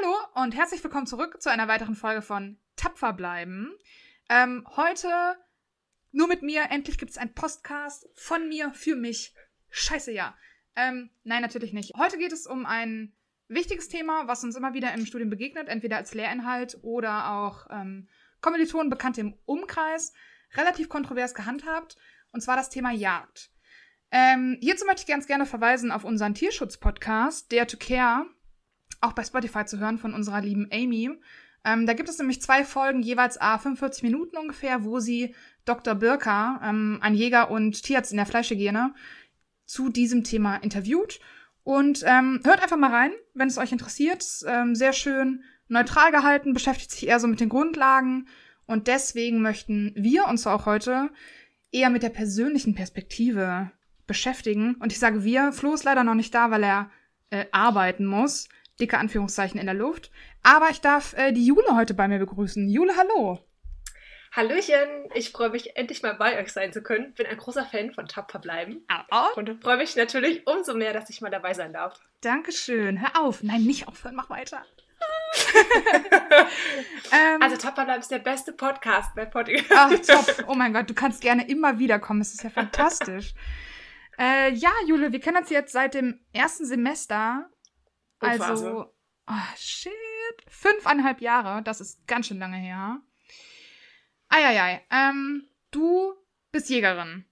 Hallo und herzlich willkommen zurück zu einer weiteren Folge von Tapfer bleiben. Ähm, heute nur mit mir. Endlich gibt es einen Podcast von mir für mich. Scheiße, ja. Ähm, nein, natürlich nicht. Heute geht es um ein wichtiges Thema, was uns immer wieder im Studium begegnet, entweder als Lehrinhalt oder auch ähm, Kommilitonen, Bekannte im Umkreis, relativ kontrovers gehandhabt, und zwar das Thema Jagd. Ähm, hierzu möchte ich ganz gerne verweisen auf unseren Tierschutz-Podcast, Dare to Care, auch bei Spotify zu hören von unserer lieben Amy. Ähm, da gibt es nämlich zwei Folgen, jeweils a 45 Minuten ungefähr, wo sie Dr. Birker, ähm, ein Jäger und Tierarzt in der Fleischhygiene, zu diesem Thema interviewt. Und ähm, hört einfach mal rein, wenn es euch interessiert. Ähm, sehr schön neutral gehalten, beschäftigt sich eher so mit den Grundlagen. Und deswegen möchten wir uns auch heute eher mit der persönlichen Perspektive beschäftigen. Und ich sage wir, Flo ist leider noch nicht da, weil er äh, arbeiten muss. Dicke Anführungszeichen in der Luft. Aber ich darf äh, die Jule heute bei mir begrüßen. Jule, hallo. Hallöchen, ich freue mich endlich mal bei euch sein zu können. Bin ein großer Fan von Tapfer bleiben. Oh. Und freue mich natürlich umso mehr, dass ich mal dabei sein darf. Dankeschön. Hör auf. Nein, nicht aufhören, mach weiter. ähm, also Tapfer bleiben ist der beste Podcast bei Podcast. Ach, top. Oh mein Gott, du kannst gerne immer wiederkommen. Es ist ja fantastisch. äh, ja, Jule, wir kennen uns jetzt seit dem ersten Semester. Also, oh, shit. Fünfeinhalb Jahre. Das ist ganz schön lange her. Eieiei. Ähm, du bist Jägerin.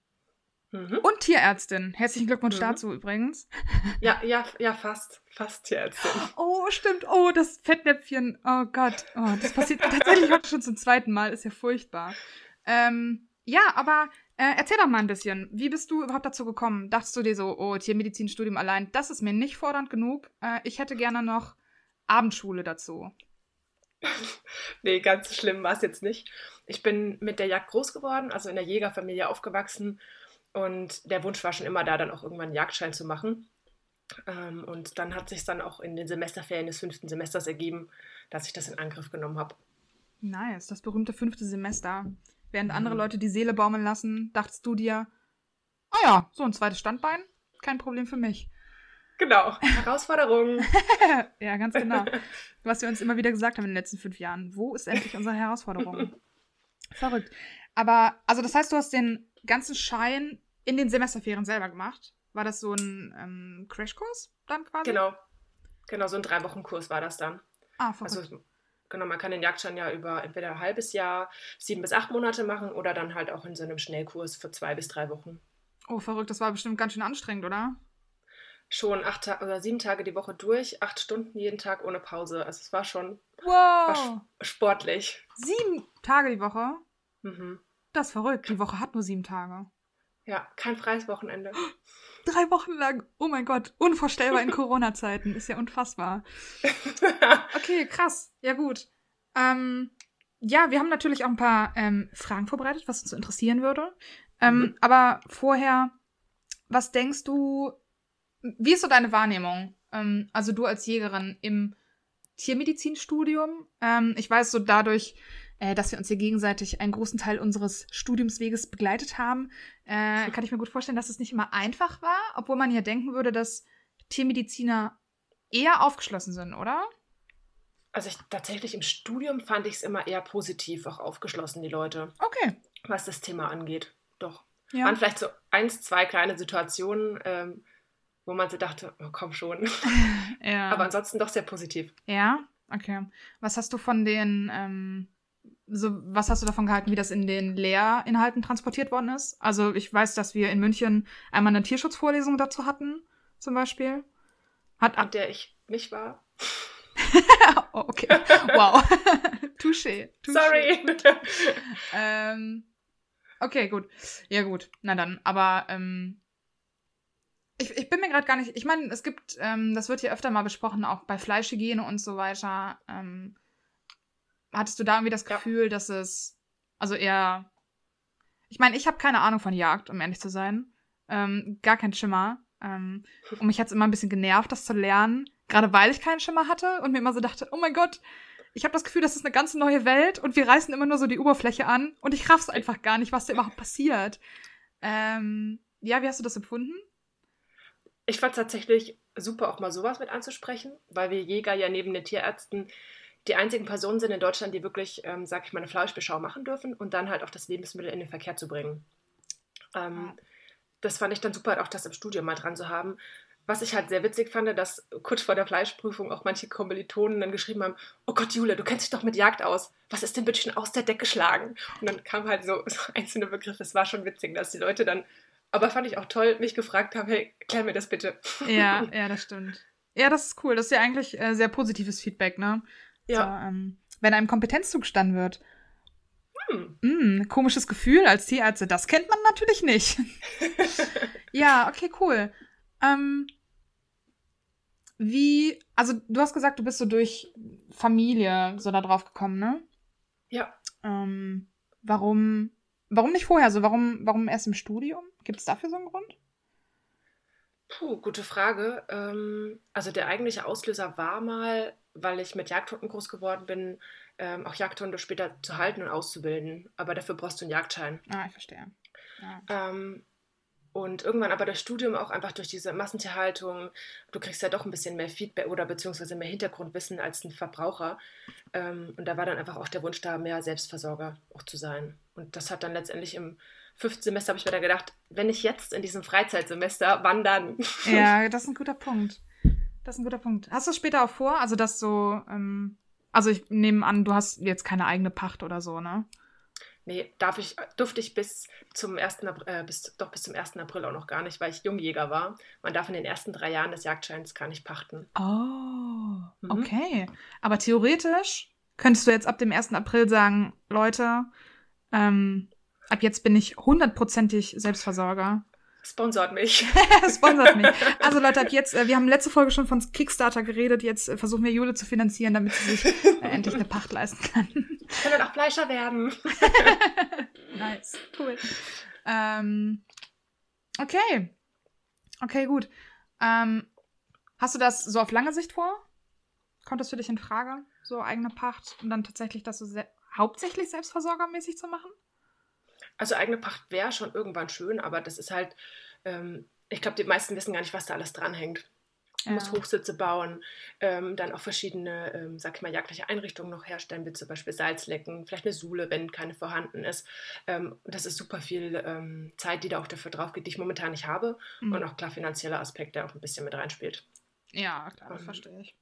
Mhm. Und Tierärztin. Herzlichen Glückwunsch mhm. dazu übrigens. Ja, ja, ja, fast. Fast Tierärztin. Oh, stimmt. Oh, das Fettnäpfchen. Oh Gott. Oh, das passiert tatsächlich heute schon zum zweiten Mal. Ist ja furchtbar. Ähm, ja, aber äh, erzähl doch mal ein bisschen. Wie bist du überhaupt dazu gekommen? Dachtest du dir so, oh, Tiermedizinstudium allein, das ist mir nicht fordernd genug. Äh, ich hätte gerne noch Abendschule dazu. nee, ganz schlimm war es jetzt nicht. Ich bin mit der Jagd groß geworden, also in der Jägerfamilie aufgewachsen. Und der Wunsch war schon immer da, dann auch irgendwann einen Jagdschein zu machen. Ähm, und dann hat sich dann auch in den Semesterferien des fünften Semesters ergeben, dass ich das in Angriff genommen habe. Nice, das berühmte fünfte Semester. Während andere mhm. Leute die Seele baumeln lassen, dachtest du dir, ah oh ja, so ein zweites Standbein, kein Problem für mich. Genau, Herausforderung. ja, ganz genau. Was wir uns immer wieder gesagt haben in den letzten fünf Jahren. Wo ist endlich unsere Herausforderung? Verrückt. Aber, also das heißt, du hast den ganzen Schein in den Semesterferien selber gemacht? War das so ein ähm, Crashkurs dann quasi? Genau. Genau, so ein Drei-Wochen-Kurs war das dann. Ah, verrückt. Also, genau, man kann den Jagdschein ja über entweder ein halbes Jahr, sieben bis acht Monate machen oder dann halt auch in so einem Schnellkurs für zwei bis drei Wochen. Oh, verrückt. Das war bestimmt ganz schön anstrengend, oder? schon acht Ta oder sieben Tage die Woche durch, acht Stunden jeden Tag ohne Pause. Also es war schon wow. war sportlich. Sieben Tage die Woche? Mhm. Das ist verrückt. Die Woche hat nur sieben Tage. Ja, kein freies Wochenende. Drei Wochen lang. Oh mein Gott. Unvorstellbar in Corona-Zeiten. Ist ja unfassbar. Okay, krass. Ja, gut. Ähm, ja, wir haben natürlich auch ein paar ähm, Fragen vorbereitet, was uns interessieren würde. Ähm, mhm. Aber vorher, was denkst du, wie ist so deine Wahrnehmung? Ähm, also du als Jägerin im Tiermedizinstudium. Ähm, ich weiß so dadurch, äh, dass wir uns hier gegenseitig einen großen Teil unseres Studiumsweges begleitet haben, äh, kann ich mir gut vorstellen, dass es nicht immer einfach war, obwohl man ja denken würde, dass Tiermediziner eher aufgeschlossen sind, oder? Also ich, tatsächlich im Studium fand ich es immer eher positiv, auch aufgeschlossen, die Leute. Okay. Was das Thema angeht. Doch. Ja. Waren vielleicht so eins, zwei kleine Situationen, ähm, wo man so dachte, oh, komm schon. ja. Aber ansonsten doch sehr positiv. Ja, okay. Was hast du von den, ähm, so, was hast du davon gehalten, wie das in den Lehrinhalten transportiert worden ist? Also ich weiß, dass wir in München einmal eine Tierschutzvorlesung dazu hatten, zum Beispiel. Hat, An der ich nicht war. oh, okay. Wow. Touché. Touché. Sorry. ähm, okay, gut. Ja, gut. Na dann. Aber ähm, ich, ich bin mir gerade gar nicht. Ich meine, es gibt, ähm, das wird hier öfter mal besprochen, auch bei Fleischhygiene und so weiter. Ähm, hattest du da irgendwie das Gefühl, ja. dass es. Also eher. Ich meine, ich habe keine Ahnung von Jagd, um ehrlich zu sein. Ähm, gar kein Schimmer. Ähm, und mich hat es immer ein bisschen genervt, das zu lernen. Gerade weil ich keinen Schimmer hatte und mir immer so dachte, oh mein Gott, ich habe das Gefühl, das ist eine ganz neue Welt und wir reißen immer nur so die Oberfläche an und ich raff's einfach gar nicht, was da überhaupt passiert. Ähm, ja, wie hast du das empfunden? ich fand tatsächlich super, auch mal sowas mit anzusprechen, weil wir Jäger ja neben den Tierärzten die einzigen Personen sind in Deutschland, die wirklich, ähm, sag ich mal, eine Fleischbeschau machen dürfen und dann halt auch das Lebensmittel in den Verkehr zu bringen. Ähm, das fand ich dann super, auch das im Studium mal dran zu haben. Was ich halt sehr witzig fand, dass kurz vor der Fleischprüfung auch manche Kommilitonen dann geschrieben haben: Oh Gott, Jule, du kennst dich doch mit Jagd aus. Was ist denn bitte schon aus der Decke geschlagen? Und dann kam halt so, so einzelne Begriffe. Es war schon witzig, dass die Leute dann, aber fand ich auch toll, mich gefragt haben: Hey, klär mir das bitte. Ja, ja, das stimmt. Ja, das ist cool. Das ist ja eigentlich äh, sehr positives Feedback, ne? Ja. So, ähm, wenn einem Kompetenz zugestanden wird. Hm. Mm, komisches Gefühl als Tierärzte, das kennt man natürlich nicht. ja, okay, cool. Ähm, wie, also du hast gesagt, du bist so durch Familie so da drauf gekommen, ne? Ja. Ähm, warum, warum nicht vorher so? Warum, warum erst im Studium? Gibt es dafür so einen Grund? Puh, gute Frage. Ähm, also der eigentliche Auslöser war mal, weil ich mit Jagdhunden groß geworden bin, ähm, auch Jagdhunde später zu halten und auszubilden. Aber dafür brauchst du einen Jagdschein. Ah, ich verstehe. Ja. Ähm, und irgendwann aber durch Studium auch einfach durch diese Massentierhaltung, du kriegst ja doch ein bisschen mehr Feedback oder beziehungsweise mehr Hintergrundwissen als ein Verbraucher. Ähm, und da war dann einfach auch der Wunsch da, mehr Selbstversorger auch zu sein. Und das hat dann letztendlich im fünften Semester, habe ich mir dann gedacht, wenn ich jetzt in diesem Freizeitsemester, wann dann? Ja, das ist ein guter Punkt. Das ist ein guter Punkt. Hast du später auch vor, also dass so, ähm, also ich nehme an, du hast jetzt keine eigene Pacht oder so, ne? Nee, darf ich, durfte ich bis zum 1. April, äh, bis, doch bis zum 1. April auch noch gar nicht, weil ich Jungjäger war. Man darf in den ersten drei Jahren des Jagdscheins gar nicht pachten. Oh, mhm. okay. Aber theoretisch könntest du jetzt ab dem 1. April sagen, Leute, ähm, ab jetzt bin ich hundertprozentig Selbstversorger. Sponsort mich. Sponsort mich. Also Leute, ab jetzt, äh, wir haben letzte Folge schon von Kickstarter geredet, jetzt äh, versuchen wir Jule zu finanzieren, damit sie sich äh, endlich eine Pacht leisten kann. Ich kann dann auch Fleischer werden. nice, cool. Ähm, okay. Okay, gut. Ähm, hast du das so auf lange Sicht vor? Kommt das für dich in Frage, so eigene Pacht und dann tatsächlich das so hauptsächlich selbstversorgermäßig zu machen? Also eigene Pacht wäre schon irgendwann schön, aber das ist halt, ähm, ich glaube, die meisten wissen gar nicht, was da alles dranhängt. Du ja. musst Hochsitze bauen, ähm, dann auch verschiedene, ähm, sag ich mal, jagdliche Einrichtungen noch herstellen, wie zum Beispiel Salzlecken, vielleicht eine Sule, wenn keine vorhanden ist. Ähm, das ist super viel ähm, Zeit, die da auch dafür drauf geht, die ich momentan nicht habe. Mhm. Und auch klar finanzieller Aspekt, der auch ein bisschen mit reinspielt. Ja, klar, das ähm. verstehe ich.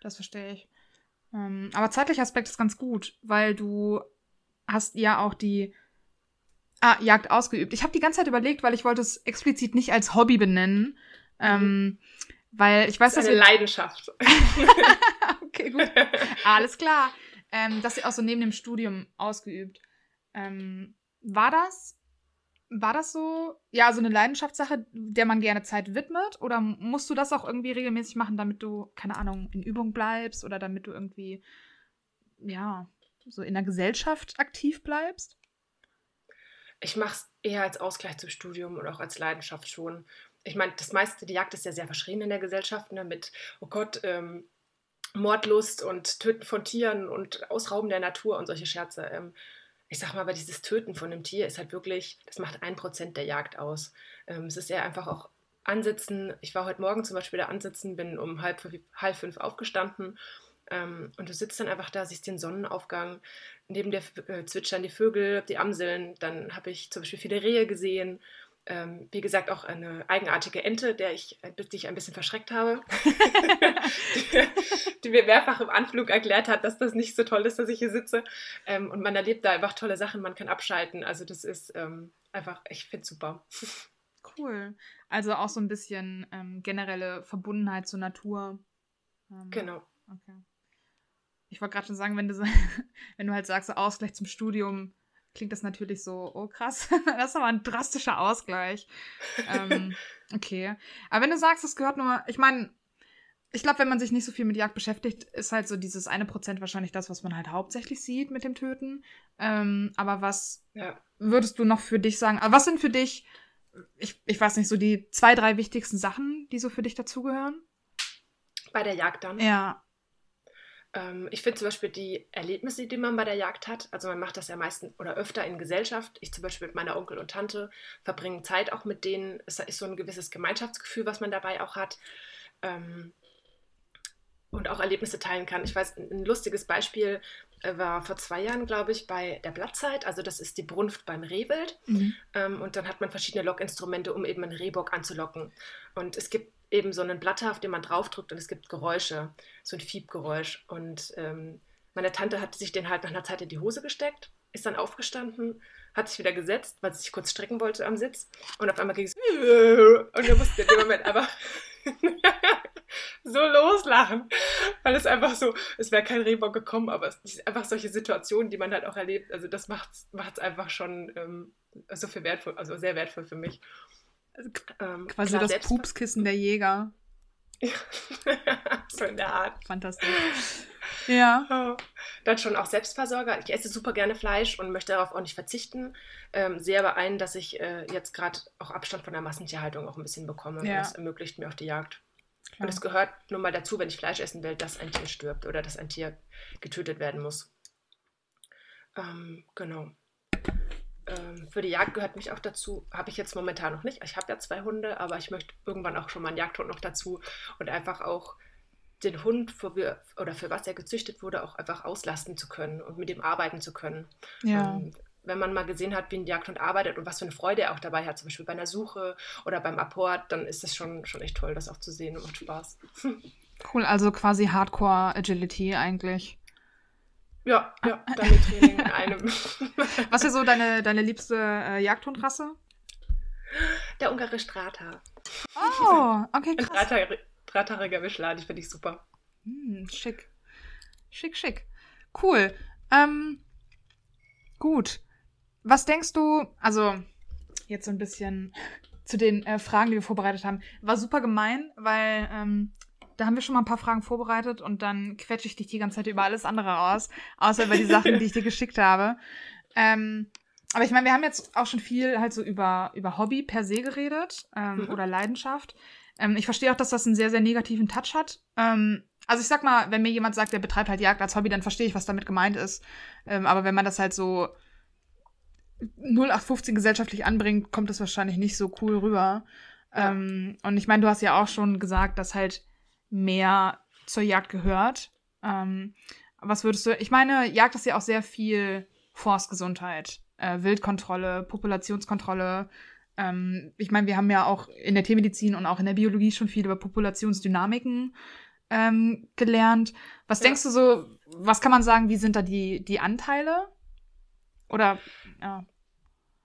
Das verstehe ich. Ähm, aber zeitlicher Aspekt ist ganz gut, weil du hast ja auch die Ah, Jagd ausgeübt. Ich habe die ganze Zeit überlegt, weil ich wollte es explizit nicht als Hobby benennen. Ähm, mhm. weil ich weiß, das ist eine Leidenschaft. okay, gut. Alles klar. Ähm, dass sie auch so neben dem Studium ausgeübt. Ähm, war das, war das so, ja, so eine Leidenschaftssache, der man gerne Zeit widmet? Oder musst du das auch irgendwie regelmäßig machen, damit du, keine Ahnung, in Übung bleibst oder damit du irgendwie, ja, so in der Gesellschaft aktiv bleibst? Ich mache es eher als Ausgleich zum Studium und auch als Leidenschaft schon. Ich meine, das meiste, die Jagd ist ja sehr verschrien in der Gesellschaft, ne, mit, oh Gott, ähm, Mordlust und Töten von Tieren und Ausrauben der Natur und solche Scherze. Ähm, ich sag mal, aber dieses Töten von einem Tier ist halt wirklich, das macht ein Prozent der Jagd aus. Ähm, es ist eher einfach auch Ansitzen. Ich war heute Morgen zum Beispiel da ansitzen, bin um halb, halb fünf aufgestanden ähm, und du sitzt dann einfach da, siehst den Sonnenaufgang, neben dir äh, zwitschern die Vögel, die Amseln. Dann habe ich zum Beispiel viele Rehe gesehen. Ähm, wie gesagt, auch eine eigenartige Ente, der ich, äh, die ich ein bisschen verschreckt habe, die, die, mir mehrfach im Anflug erklärt hat, dass das nicht so toll ist, dass ich hier sitze. Ähm, und man erlebt da einfach tolle Sachen, man kann abschalten. Also das ist ähm, einfach, ich finde es super. Cool. Also auch so ein bisschen ähm, generelle Verbundenheit zur Natur. Ähm, genau. Okay. Ich wollte gerade schon sagen, wenn du, so, wenn du halt sagst, so Ausgleich zum Studium, klingt das natürlich so, oh krass, das ist aber ein drastischer Ausgleich. ähm, okay. Aber wenn du sagst, es gehört nur, ich meine, ich glaube, wenn man sich nicht so viel mit Jagd beschäftigt, ist halt so dieses eine Prozent wahrscheinlich das, was man halt hauptsächlich sieht mit dem Töten. Ähm, aber was ja. würdest du noch für dich sagen? Was sind für dich, ich, ich weiß nicht, so die zwei, drei wichtigsten Sachen, die so für dich dazugehören? Bei der Jagd dann? Ja. Ähm, ich finde zum Beispiel die Erlebnisse, die man bei der Jagd hat, also man macht das ja meistens oder öfter in Gesellschaft. Ich zum Beispiel mit meiner Onkel und Tante verbringe Zeit auch mit denen. Es ist so ein gewisses Gemeinschaftsgefühl, was man dabei auch hat. ähm, und auch Erlebnisse teilen kann. Ich weiß, ein lustiges Beispiel äh, war vor zwei Jahren, glaube ich, bei der Blattzeit. Also das ist die Brunft beim Rehwild. Mhm. Ähm, und dann hat man verschiedene Lockinstrumente, um eben einen Rehbock anzulocken. Und es gibt eben so einen Blatter, auf den man draufdrückt und es gibt Geräusche, so ein Fiebgeräusch. Und ähm, meine Tante hat sich den halt nach einer Zeit in die Hose gesteckt, ist dann aufgestanden, hat sich wieder gesetzt, weil sie sich kurz strecken wollte am Sitz. Und auf einmal ging es und er musste in dem Moment einfach so loslachen, weil es einfach so, es wäre kein Rehbock gekommen, aber es sind einfach solche Situationen, die man halt auch erlebt. Also das macht es einfach schon ähm, so viel wertvoll, also sehr wertvoll für mich. Also, ähm, quasi klar, das Pupskissen der Jäger. so in der Art. Fantastisch. Ja. Oh. Dann schon auch Selbstversorger. Ich esse super gerne Fleisch und möchte darauf auch nicht verzichten. Ähm, sehe aber ein, dass ich äh, jetzt gerade auch Abstand von der Massentierhaltung auch ein bisschen bekomme. Ja. Das ermöglicht mir auch die Jagd. Klar. Und es gehört nun mal dazu, wenn ich Fleisch essen will, dass ein Tier stirbt oder dass ein Tier getötet werden muss. Ähm, genau. Ähm, für die Jagd gehört mich auch dazu, habe ich jetzt momentan noch nicht. Ich habe ja zwei Hunde, aber ich möchte irgendwann auch schon mal einen Jagdhund noch dazu und einfach auch den Hund, für, wir, oder für was er gezüchtet wurde, auch einfach auslasten zu können und mit ihm arbeiten zu können. Ja. Und wenn man mal gesehen hat, wie ein Jagdhund arbeitet und was für eine Freude er auch dabei hat, zum Beispiel bei einer Suche oder beim Apport, dann ist das schon, schon echt toll, das auch zu sehen und macht Spaß. Cool, also quasi Hardcore Agility eigentlich. Ja, ja, deine Training in einem. Was ist so deine, deine liebste äh, Jagdhundrasse? Der ungarische Strata. Oh, okay, krass. Ein dreitariger Mischladen, finde ich super. Hm, schick. Schick, schick. Cool. Ähm, gut. Was denkst du, also jetzt so ein bisschen zu den äh, Fragen, die wir vorbereitet haben, war super gemein, weil ähm, da haben wir schon mal ein paar Fragen vorbereitet und dann quetsche ich dich die ganze Zeit über alles andere aus, außer über die Sachen, die ich dir geschickt habe. Ähm, aber ich meine, wir haben jetzt auch schon viel halt so über, über Hobby per se geredet ähm, mhm. oder Leidenschaft. Ähm, ich verstehe auch, dass das einen sehr, sehr negativen Touch hat. Ähm, also ich sag mal, wenn mir jemand sagt, der betreibt halt Jagd als Hobby, dann verstehe ich, was damit gemeint ist. Ähm, aber wenn man das halt so 0815 gesellschaftlich anbringt, kommt das wahrscheinlich nicht so cool rüber. Ja. Ähm, und ich meine, du hast ja auch schon gesagt, dass halt mehr zur Jagd gehört. Ähm, was würdest du, ich meine, Jagd ist ja auch sehr viel Forstgesundheit, äh, Wildkontrolle, Populationskontrolle. Ähm, ich meine, wir haben ja auch in der Tiermedizin und auch in der Biologie schon viel über Populationsdynamiken ähm, gelernt. Was ja. denkst du so, was kann man sagen, wie sind da die, die Anteile? Oder, ja.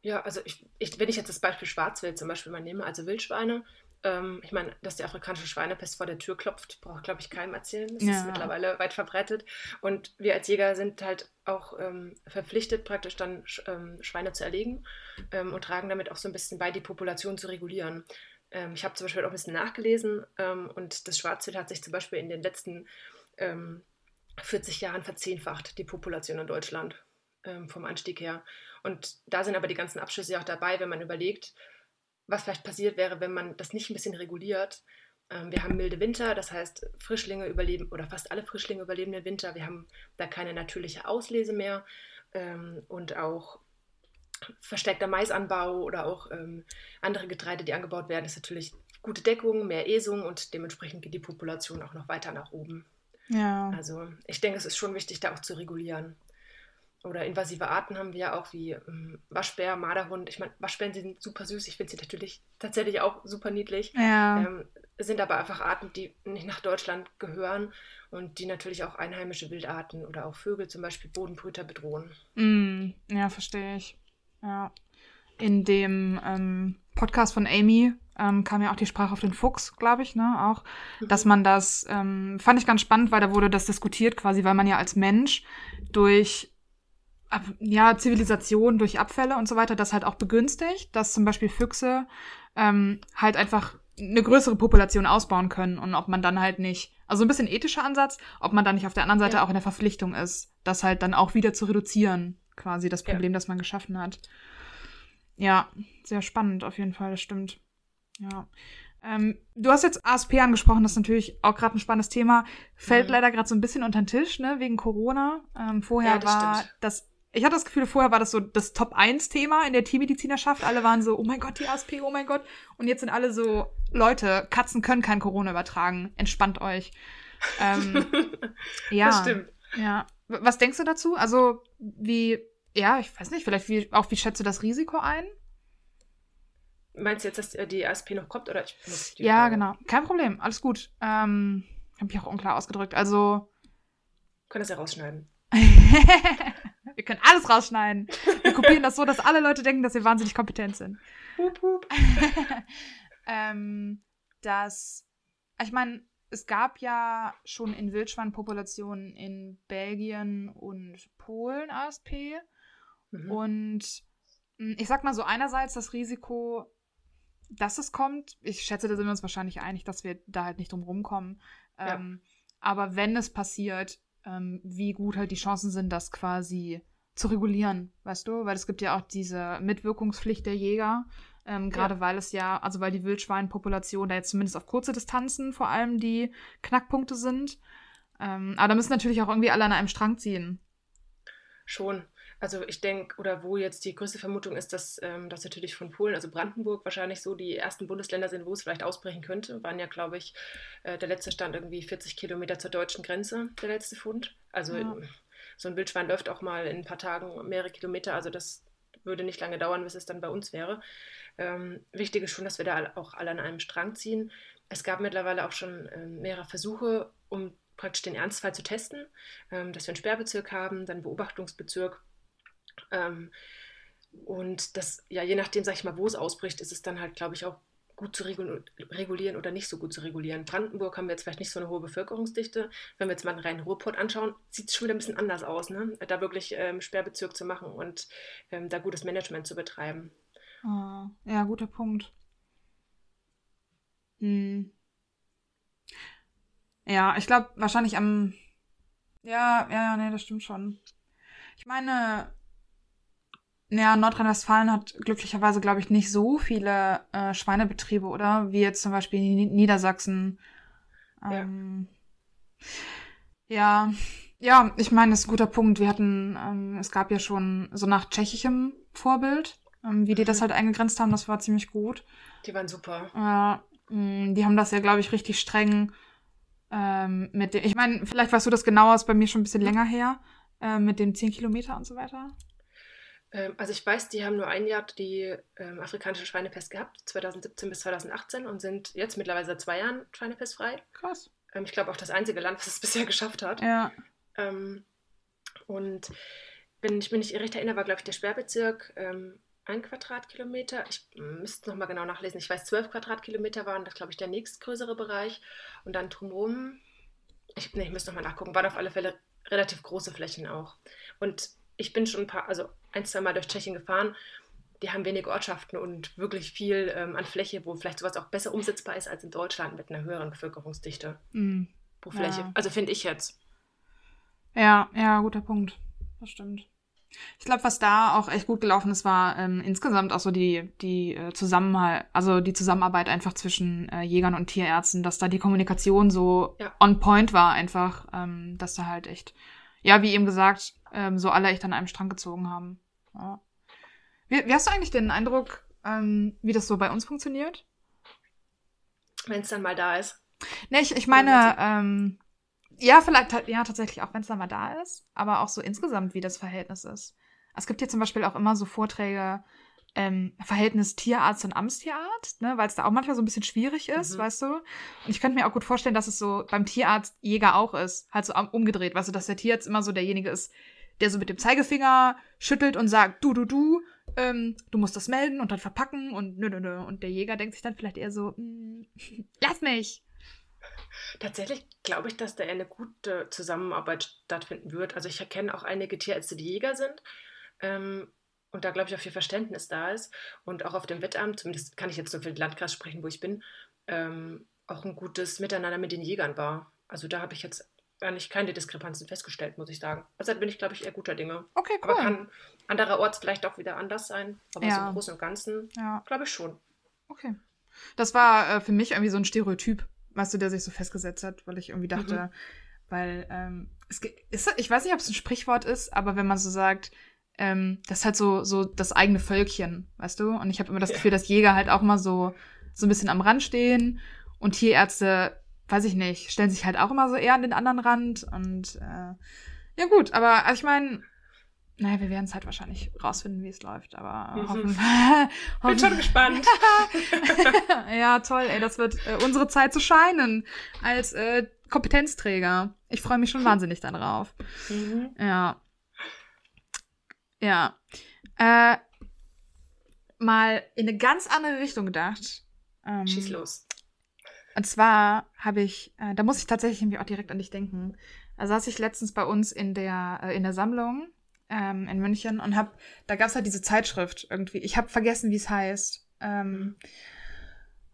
Ja, also ich, ich, wenn ich jetzt das Beispiel Schwarzwild zum Beispiel mal nehme, also Wildschweine, ähm, ich meine, dass die afrikanische Schweinepest vor der Tür klopft, braucht, glaube ich, keinem erzählen. Das ja. ist mittlerweile weit verbreitet. Und wir als Jäger sind halt auch ähm, verpflichtet, praktisch dann ähm, Schweine zu erlegen ähm, und tragen damit auch so ein bisschen bei, die Population zu regulieren. Ähm, ich habe zum Beispiel auch ein bisschen nachgelesen ähm, und das Schwarzwild hat sich zum Beispiel in den letzten 40 Jahren verzehnfacht, die Population in Deutschland vom Anstieg her. Und da sind aber die ganzen Abschlüsse auch dabei, wenn man überlegt, was vielleicht passiert wäre, wenn man das nicht ein bisschen reguliert. Ähm, wir haben milde Winter, das heißt, Frischlinge überleben oder fast alle Frischlinge überleben den Winter. Wir haben da keine natürliche Auslese mehr ähm, und auch verstärkter Maisanbau oder auch ähm, andere Getreide, die angebaut werden, ist natürlich gute Deckung, mehr Esung und dementsprechend geht die Population auch noch weiter nach oben. Ja. Also ich denke, es ist schon wichtig, da auch zu regulieren oder invasive Arten haben wir ja auch wie ähm, Waschbär, Marderhund. Ich meine, Waschbären sind super süß. Ich finde sie natürlich tatsächlich auch super niedlich. Ja. Ähm, sind aber einfach Arten, die nicht nach Deutschland gehören und die natürlich auch einheimische Wildarten oder auch Vögel, zum Beispiel Bodenbrüter, bedrohen. Mm, ja, verstehe ich. Ja. In dem ähm, Podcast von Amy ähm, kam ja auch die Sprache auf den Fuchs, glaube ich, ne, auch, mhm. dass man das, ähm, fand ich ganz spannend, weil da wurde das diskutiert quasi, weil man ja als Mensch durch ja, Zivilisation durch Abfälle und so weiter das halt auch begünstigt, dass zum Beispiel Füchse ähm, halt einfach eine größere Population ausbauen können und ob man dann halt nicht, also ein bisschen ethischer Ansatz, ob man dann nicht auf der anderen Seite ja. auch in der Verpflichtung ist, das halt dann auch wieder zu reduzieren, quasi das Problem, ja. das man geschaffen hat. Ja, sehr spannend auf jeden Fall, das stimmt. Ja. Ähm, du hast jetzt ASP angesprochen, das ist natürlich auch gerade ein spannendes Thema. Fällt mhm. leider gerade so ein bisschen unter den Tisch, ne, wegen Corona. Ähm, vorher ja, das war stimmt. das ich hatte das Gefühl, vorher war das so das Top-1-Thema in der Tiermedizinerschaft. Alle waren so, oh mein Gott, die ASP, oh mein Gott. Und jetzt sind alle so, Leute, Katzen können kein Corona übertragen. Entspannt euch. Ähm, ja. Das stimmt. Ja. Was denkst du dazu? Also, wie, ja, ich weiß nicht, vielleicht wie, auch wie schätzt du das Risiko ein? Meinst du jetzt, dass die ASP noch kommt oder ich muss Ja, Frage. genau. Kein Problem. Alles gut. Ähm, habe ich auch unklar ausgedrückt. Also. Können das ja rausschneiden. wir können alles rausschneiden. Wir kopieren das so, dass alle Leute denken, dass wir wahnsinnig kompetent sind. Hup, hup. ähm, dass, ich meine, es gab ja schon in Wildschweinpopulationen in Belgien und Polen ASP. Mhm. Und hm, ich sag mal so, einerseits das Risiko, dass es kommt. Ich schätze, da sind wir uns wahrscheinlich einig, dass wir da halt nicht drum rumkommen. Ja. Ähm, aber wenn es passiert, ähm, wie gut halt die Chancen sind, das quasi zu regulieren, weißt du? Weil es gibt ja auch diese Mitwirkungspflicht der Jäger, ähm, gerade ja. weil es ja, also weil die Wildschweinpopulation da jetzt zumindest auf kurze Distanzen vor allem die Knackpunkte sind. Ähm, aber da müssen natürlich auch irgendwie alle an einem Strang ziehen. Schon. Also ich denke, oder wo jetzt die größte Vermutung ist, dass ähm, das natürlich von Polen, also Brandenburg wahrscheinlich so die ersten Bundesländer sind, wo es vielleicht ausbrechen könnte. Waren ja, glaube ich, äh, der letzte Stand irgendwie 40 Kilometer zur deutschen Grenze, der letzte Fund. Also ja. so ein Wildschwein läuft auch mal in ein paar Tagen mehrere Kilometer, also das würde nicht lange dauern, bis es dann bei uns wäre. Ähm, wichtig ist schon, dass wir da auch alle an einem Strang ziehen. Es gab mittlerweile auch schon äh, mehrere Versuche, um praktisch den Ernstfall zu testen, ähm, dass wir einen Sperrbezirk haben, dann einen Beobachtungsbezirk ähm, und das, ja, je nachdem, sag ich mal, wo es ausbricht, ist es dann halt, glaube ich, auch gut zu regulieren oder nicht so gut zu regulieren. Brandenburg haben wir jetzt vielleicht nicht so eine hohe Bevölkerungsdichte. Wenn wir jetzt mal einen reinen Ruhrpott anschauen, sieht es schon wieder ein bisschen anders aus, ne? da wirklich ähm, Sperrbezirk zu machen und ähm, da gutes Management zu betreiben. Oh, ja, guter Punkt. Hm. Ja, ich glaube wahrscheinlich am. Ja, ja, ja, nee, das stimmt schon. Ich meine, ja, Nordrhein-Westfalen hat glücklicherweise, glaube ich, nicht so viele äh, Schweinebetriebe, oder? Wie jetzt zum Beispiel in Niedersachsen. Ähm, ja. ja. ja, ich meine, das ist ein guter Punkt. Wir hatten, ähm, es gab ja schon so nach tschechischem Vorbild, ähm, wie die mhm. das halt eingegrenzt haben, das war ziemlich gut. Die waren super. Ja, äh, die haben das ja, glaube ich, richtig streng ähm, mit dem. Ich meine, vielleicht weißt du das genauer, ist bei mir schon ein bisschen länger her, äh, mit dem 10 Kilometer und so weiter. Ähm, also ich weiß, die haben nur ein Jahr die ähm, afrikanische Schweinepest gehabt, 2017 bis 2018 und sind jetzt mittlerweile seit zwei Jahren schweinepestfrei. Krass. Ähm, ich glaube auch das einzige Land, was es bisher geschafft hat. Ja. Ähm, und wenn ich mich nicht recht erinnere, war, glaube ich, der Sperrbezirk ähm, ein Quadratkilometer. Ich müsste nochmal genau nachlesen. Ich weiß, zwölf Quadratkilometer waren das, glaube ich, der nächstgrößere Bereich. Und dann drumherum, ich, nee, ich müsste nochmal nachgucken, waren auf alle Fälle relativ große Flächen auch. Und ich bin schon ein paar, also ein, zwei Mal durch Tschechien gefahren. Die haben wenige Ortschaften und wirklich viel ähm, an Fläche, wo vielleicht sowas auch besser umsetzbar ist als in Deutschland mit einer höheren Bevölkerungsdichte mm. pro Fläche. Ja. Also finde ich jetzt. Ja, ja, guter Punkt. Das stimmt. Ich glaube, was da auch echt gut gelaufen ist, war ähm, insgesamt auch so die, die äh, Zusammenhalt, also die Zusammenarbeit einfach zwischen äh, Jägern und Tierärzten, dass da die Kommunikation so ja. on point war, einfach, ähm, dass da halt echt, ja, wie eben gesagt, ähm, so alle echt an einem Strang gezogen haben. Ja. Wie, wie, hast du eigentlich den Eindruck, ähm, wie das so bei uns funktioniert? Wenn es dann mal da ist. Ne, ich, ich meine, ähm, ja, vielleicht, ja, tatsächlich auch, wenn es dann mal da ist, aber auch so insgesamt, wie das Verhältnis ist. Es gibt hier zum Beispiel auch immer so Vorträge, ähm, Verhältnis Tierarzt und Amtstierarzt, ne, weil es da auch manchmal so ein bisschen schwierig ist, mhm. weißt du? Und ich könnte mir auch gut vorstellen, dass es so beim Tierarzt Jäger auch ist, halt so umgedreht, weißt du, dass der Tierarzt immer so derjenige ist, der so mit dem Zeigefinger schüttelt und sagt, du, du, du, ähm, du musst das melden und dann verpacken und nö, nö, nö. Und der Jäger denkt sich dann vielleicht eher so, mm, lass mich. Tatsächlich glaube ich, dass da eher eine gute Zusammenarbeit stattfinden wird. Also ich kenne auch einige Tierärzte, die Jäger sind. Ähm, und da glaube ich auch viel Verständnis da ist. Und auch auf dem Wettamt, zumindest kann ich jetzt nur für den Landkreis sprechen, wo ich bin, ähm, auch ein gutes Miteinander mit den Jägern war. Also da habe ich jetzt eigentlich keine Diskrepanzen festgestellt, muss ich sagen. Also da bin ich, glaube ich, eher guter Dinge. Okay, cool. Aber kann andererorts vielleicht auch wieder anders sein. Aber ja. so im Großen und Ganzen, ja. glaube ich schon. Okay. Das war äh, für mich irgendwie so ein Stereotyp, weißt du, der sich so festgesetzt hat, weil ich irgendwie dachte, mhm. weil ähm, es ist, ich weiß nicht, ob es ein Sprichwort ist, aber wenn man so sagt, ähm, das ist halt so, so das eigene Völkchen, weißt du? Und ich habe immer das Gefühl, dass Jäger halt auch mal so, so ein bisschen am Rand stehen und Tierärzte, weiß ich nicht, stellen sich halt auch immer so eher an den anderen Rand. Und äh, ja gut, aber also ich meine, naja, wir werden es halt wahrscheinlich rausfinden, wie es läuft, aber mhm. hoffen, hoffen. Bin schon gespannt. ja, toll, ey, das wird äh, unsere Zeit zu scheinen als äh, Kompetenzträger. Ich freue mich schon wahnsinnig darauf. Mhm. Ja. Ja. Äh, mal in eine ganz andere Richtung gedacht. Ähm, Schieß los. Und zwar habe ich, äh, da muss ich tatsächlich irgendwie auch direkt an dich denken. Da saß ich letztens bei uns in der, äh, in der Sammlung ähm, in München und hab, da gab es halt diese Zeitschrift irgendwie. Ich habe vergessen, wie es heißt. Ähm,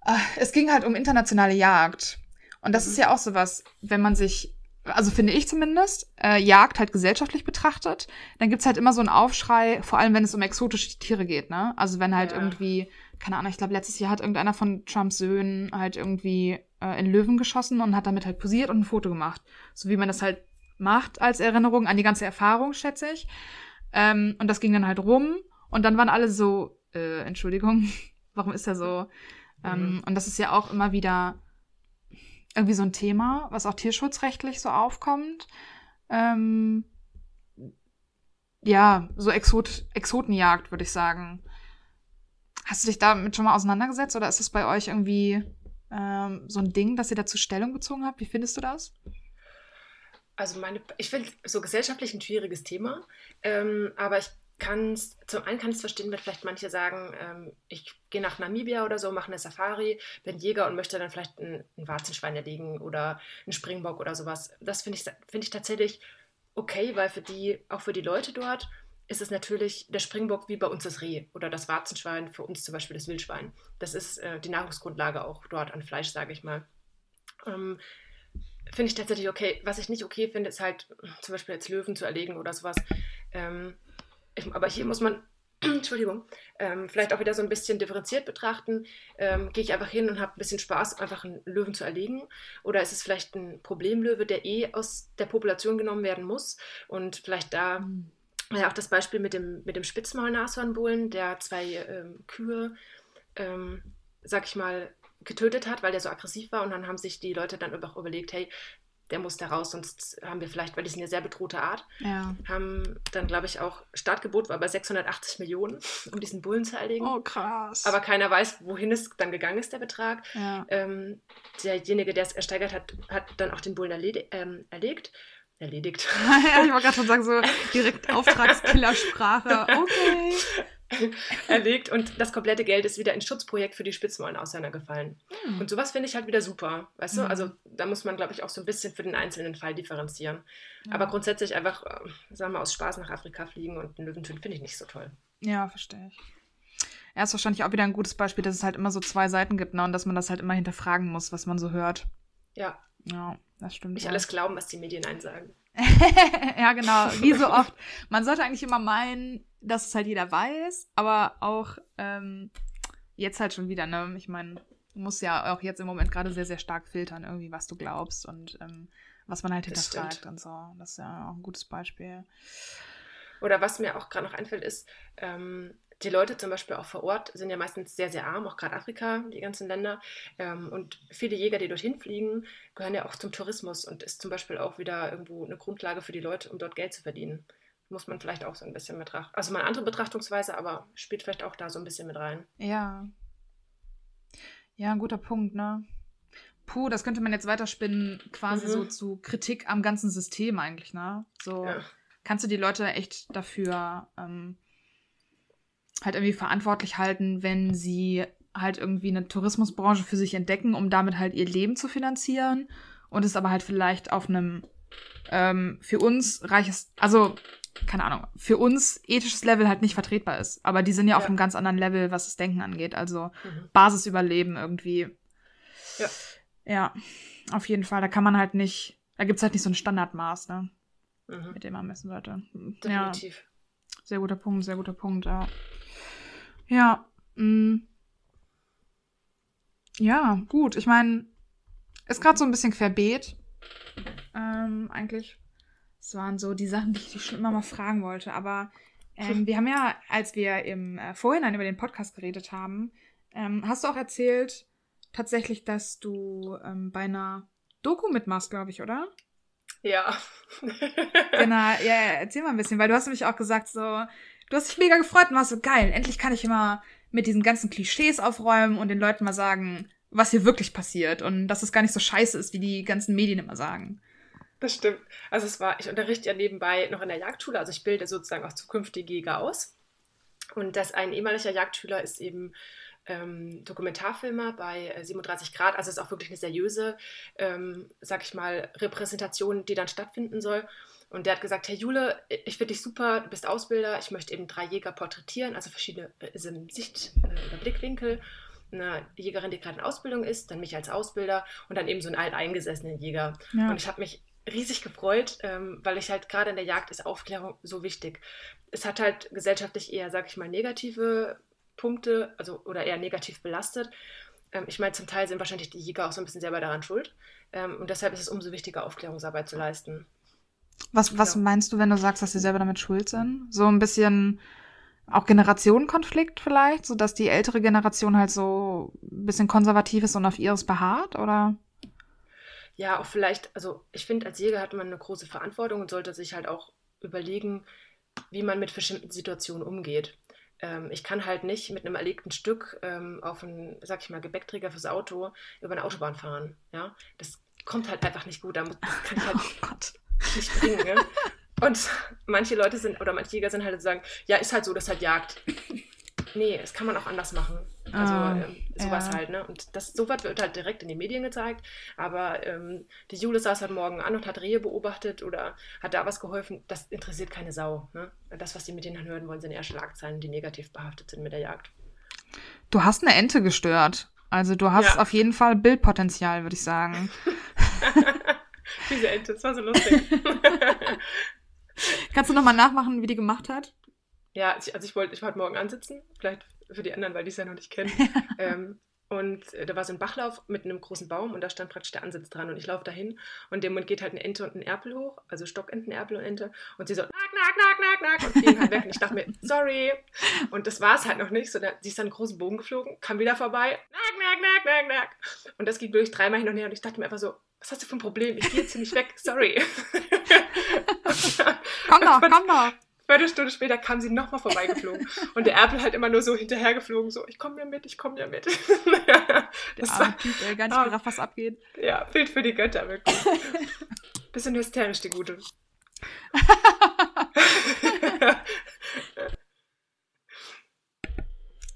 äh, es ging halt um internationale Jagd. Und das mhm. ist ja auch sowas, wenn man sich also finde ich zumindest, äh, Jagd halt gesellschaftlich betrachtet, dann gibt's halt immer so einen Aufschrei, vor allem wenn es um exotische Tiere geht, ne? Also wenn halt ja. irgendwie, keine Ahnung, ich glaube, letztes Jahr hat irgendeiner von Trumps Söhnen halt irgendwie äh, in Löwen geschossen und hat damit halt posiert und ein Foto gemacht. So wie man das halt macht als Erinnerung an die ganze Erfahrung, schätze ich. Ähm, und das ging dann halt rum und dann waren alle so, äh, Entschuldigung, warum ist er so? Mhm. Ähm, und das ist ja auch immer wieder irgendwie so ein Thema, was auch tierschutzrechtlich so aufkommt. Ähm, ja, so Exot Exotenjagd, würde ich sagen. Hast du dich damit schon mal auseinandergesetzt oder ist es bei euch irgendwie ähm, so ein Ding, dass ihr dazu Stellung bezogen habt? Wie findest du das? Also meine, ich finde so gesellschaftlich ein schwieriges Thema, ähm, aber ich kann es, zum einen kann ich es verstehen, wenn vielleicht manche sagen, ähm, ich gehe nach Namibia oder so, mache eine Safari, bin Jäger und möchte dann vielleicht ein, ein Warzenschwein erlegen oder einen Springbock oder sowas. Das finde ich, find ich tatsächlich okay, weil für die, auch für die Leute dort, ist es natürlich der Springbock wie bei uns das Reh oder das Warzenschwein, für uns zum Beispiel das Wildschwein. Das ist äh, die Nahrungsgrundlage auch dort an Fleisch, sage ich mal. Ähm, finde ich tatsächlich okay. Was ich nicht okay finde, ist halt zum Beispiel jetzt Löwen zu erlegen oder sowas. Ähm, aber hier muss man, Entschuldigung, ähm, vielleicht auch wieder so ein bisschen differenziert betrachten. Ähm, Gehe ich einfach hin und habe ein bisschen Spaß, einfach einen Löwen zu erlegen? Oder ist es vielleicht ein Problemlöwe, der eh aus der Population genommen werden muss und vielleicht da. Mhm. Ja, auch das Beispiel mit dem, mit dem Spitzmaulnashornbullen, der zwei ähm, Kühe, ähm, sag ich mal, getötet hat, weil der so aggressiv war. Und dann haben sich die Leute dann auch überlegt, hey, der muss da raus, sonst haben wir vielleicht, weil die sind eine sehr bedrohte Art, ja. haben dann, glaube ich, auch Startgebot war bei 680 Millionen, um diesen Bullen zu erlegen. Oh, krass. Aber keiner weiß, wohin es dann gegangen ist, der Betrag. Ja. Ähm, derjenige, der es ersteigert hat, hat dann auch den Bullen erledi ähm, erlegt. Erledigt. ja, ich wollte gerade schon sagen, so direkt Auftragskillersprache. Okay. erlegt und das komplette Geld ist wieder ins Schutzprojekt für die Spitzmäulen gefallen. Mhm. Und sowas finde ich halt wieder super, weißt du? Also da muss man, glaube ich, auch so ein bisschen für den einzelnen Fall differenzieren. Ja. Aber grundsätzlich einfach, äh, sagen wir, aus Spaß nach Afrika fliegen und einen Löwen töten, finde ich nicht so toll. Ja, verstehe ich. Er ist wahrscheinlich auch wieder ein gutes Beispiel, dass es halt immer so zwei Seiten gibt, ne? Und dass man das halt immer hinterfragen muss, was man so hört. Ja. Ja, das stimmt. Nicht auch. alles glauben, was die Medien einsagen. ja, genau. Wie so oft. Man sollte eigentlich immer meinen, dass es halt jeder weiß, aber auch ähm, jetzt halt schon wieder, ne? Ich meine, du musst ja auch jetzt im Moment gerade sehr, sehr stark filtern, irgendwie, was du glaubst und ähm, was man halt hinterfragt und so. Das ist ja auch ein gutes Beispiel. Oder was mir auch gerade noch einfällt, ist, ähm, die Leute zum Beispiel auch vor Ort sind ja meistens sehr, sehr arm, auch gerade Afrika, die ganzen Länder. Ähm, und viele Jäger, die dorthin fliegen, gehören ja auch zum Tourismus und ist zum Beispiel auch wieder irgendwo eine Grundlage für die Leute, um dort Geld zu verdienen. Muss man vielleicht auch so ein bisschen betrachten. Also mal eine andere Betrachtungsweise, aber spielt vielleicht auch da so ein bisschen mit rein. Ja. Ja, ein guter Punkt, ne? Puh, das könnte man jetzt weiterspinnen, quasi mhm. so zu Kritik am ganzen System eigentlich, ne? So ja. kannst du die Leute echt dafür ähm, halt irgendwie verantwortlich halten, wenn sie halt irgendwie eine Tourismusbranche für sich entdecken, um damit halt ihr Leben zu finanzieren und es aber halt vielleicht auf einem ähm, für uns reiches, also keine Ahnung, für uns ethisches Level halt nicht vertretbar ist. Aber die sind ja, ja. auf einem ganz anderen Level, was das Denken angeht. Also mhm. Basisüberleben irgendwie. Ja. Ja, auf jeden Fall. Da kann man halt nicht, da gibt es halt nicht so ein Standardmaß, ne? Mhm. Mit dem man messen sollte. Definitiv. Ja. Sehr guter Punkt, sehr guter Punkt, ja. Ja. Mh. Mm. Ja, gut. Ich meine, ist gerade so ein bisschen querbeet. Ähm, eigentlich. Das waren so die Sachen, die ich schon immer mal fragen wollte. Aber Ähm, wir haben ja, als wir im äh, Vorhinein über den Podcast geredet haben, ähm, hast du auch erzählt, tatsächlich, dass du ähm, bei einer Doku mitmachst, glaube ich, oder? Ja. genau, ja, erzähl mal ein bisschen, weil du hast nämlich auch gesagt, so, du hast dich mega gefreut und warst so geil, endlich kann ich immer mit diesen ganzen Klischees aufräumen und den Leuten mal sagen, was hier wirklich passiert und dass es gar nicht so scheiße ist, wie die ganzen Medien immer sagen. Das stimmt. Also es war, ich unterrichte ja nebenbei noch in der Jagdschule, also ich bilde sozusagen auch zukünftige Jäger aus. Und das ein ehemaliger Jagdschüler ist eben ähm, Dokumentarfilmer bei 37 äh, Grad, also es ist auch wirklich eine seriöse, ähm, sag ich mal, Repräsentation, die dann stattfinden soll. Und der hat gesagt, Herr Jule, ich finde dich super, du bist Ausbilder, ich möchte eben drei Jäger porträtieren, also verschiedene äh, Sicht- äh, oder Blickwinkel eine Jägerin, die gerade in Ausbildung ist, dann mich als Ausbilder und dann eben so einen alteingesessenen Jäger. Ja. Und ich habe mich riesig gefreut, ähm, weil ich halt gerade in der Jagd ist Aufklärung so wichtig. Es hat halt gesellschaftlich eher, sag ich mal, negative Punkte, also oder eher negativ belastet. Ähm, ich meine, zum Teil sind wahrscheinlich die Jäger auch so ein bisschen selber daran schuld. Ähm, und deshalb ist es umso wichtiger, Aufklärungsarbeit zu leisten. Was, was ja. meinst du, wenn du sagst, dass sie selber damit schuld sind? So ein bisschen auch Generationenkonflikt vielleicht, so dass die ältere Generation halt so ein bisschen konservativ ist und auf ihres beharrt, oder? Ja, auch vielleicht, also ich finde, als Jäger hat man eine große Verantwortung und sollte sich halt auch überlegen, wie man mit bestimmten Situationen umgeht. Ähm, ich kann halt nicht mit einem erlegten Stück ähm, auf einen, sag ich mal, Gebäckträger fürs Auto über eine Autobahn fahren. Ja, das kommt halt einfach nicht gut. Da muss, kann ich halt oh Ne? Und manche Leute sind, oder manche Jäger sind halt sagen, ja, ist halt so, das ist halt Jagd. Nee, das kann man auch anders machen. Also ah, ähm, sowas ja. halt, ne? Und das sowas wird halt direkt in den Medien gezeigt. Aber ähm, die Jule saß halt morgen an und hat Rehe beobachtet oder hat da was geholfen. Das interessiert keine Sau. Ne? Das, was die Medien dann hören wollen, sind eher Schlagzeilen, die negativ behaftet sind mit der Jagd. Du hast eine Ente gestört. Also du hast ja. auf jeden Fall Bildpotenzial, würde ich sagen. Diese Ente, das war so lustig. Kannst du nochmal nachmachen, wie die gemacht hat? Ja, also ich wollte ich wollt morgen ansitzen, vielleicht für die anderen, weil die es ja noch nicht kennen. ähm, und äh, da war so ein Bachlauf mit einem großen Baum und da stand praktisch der Ansitz dran. Und ich laufe dahin und dem Moment geht halt eine Ente und ein Erpel hoch, also Stockenten, Erpel und Ente. Und sie so, nack, nack, nack, nack, nack und fliegen halt weg. Und ich dachte mir, sorry. Und das war es halt noch nicht. So, da, sie ist dann einen großen Bogen geflogen, kam wieder vorbei, nack, nack, nack, nack, nack. Und das ging wirklich dreimal hin und her. Und ich dachte mir einfach so, was hast du für ein Problem? Ich gehe jetzt hier nicht weg, sorry. komm doch, komm doch. Viertelstunde später kam sie nochmal vorbeigeflogen. Und der Erpel halt immer nur so hinterhergeflogen, so, ich komme ja mit, ich komme ja mit. das ah, war typ, ey, gar nicht ah, gerafft, was abgeht. Ja, Bild für die Götter, wirklich. Bisschen hysterisch, die Gute.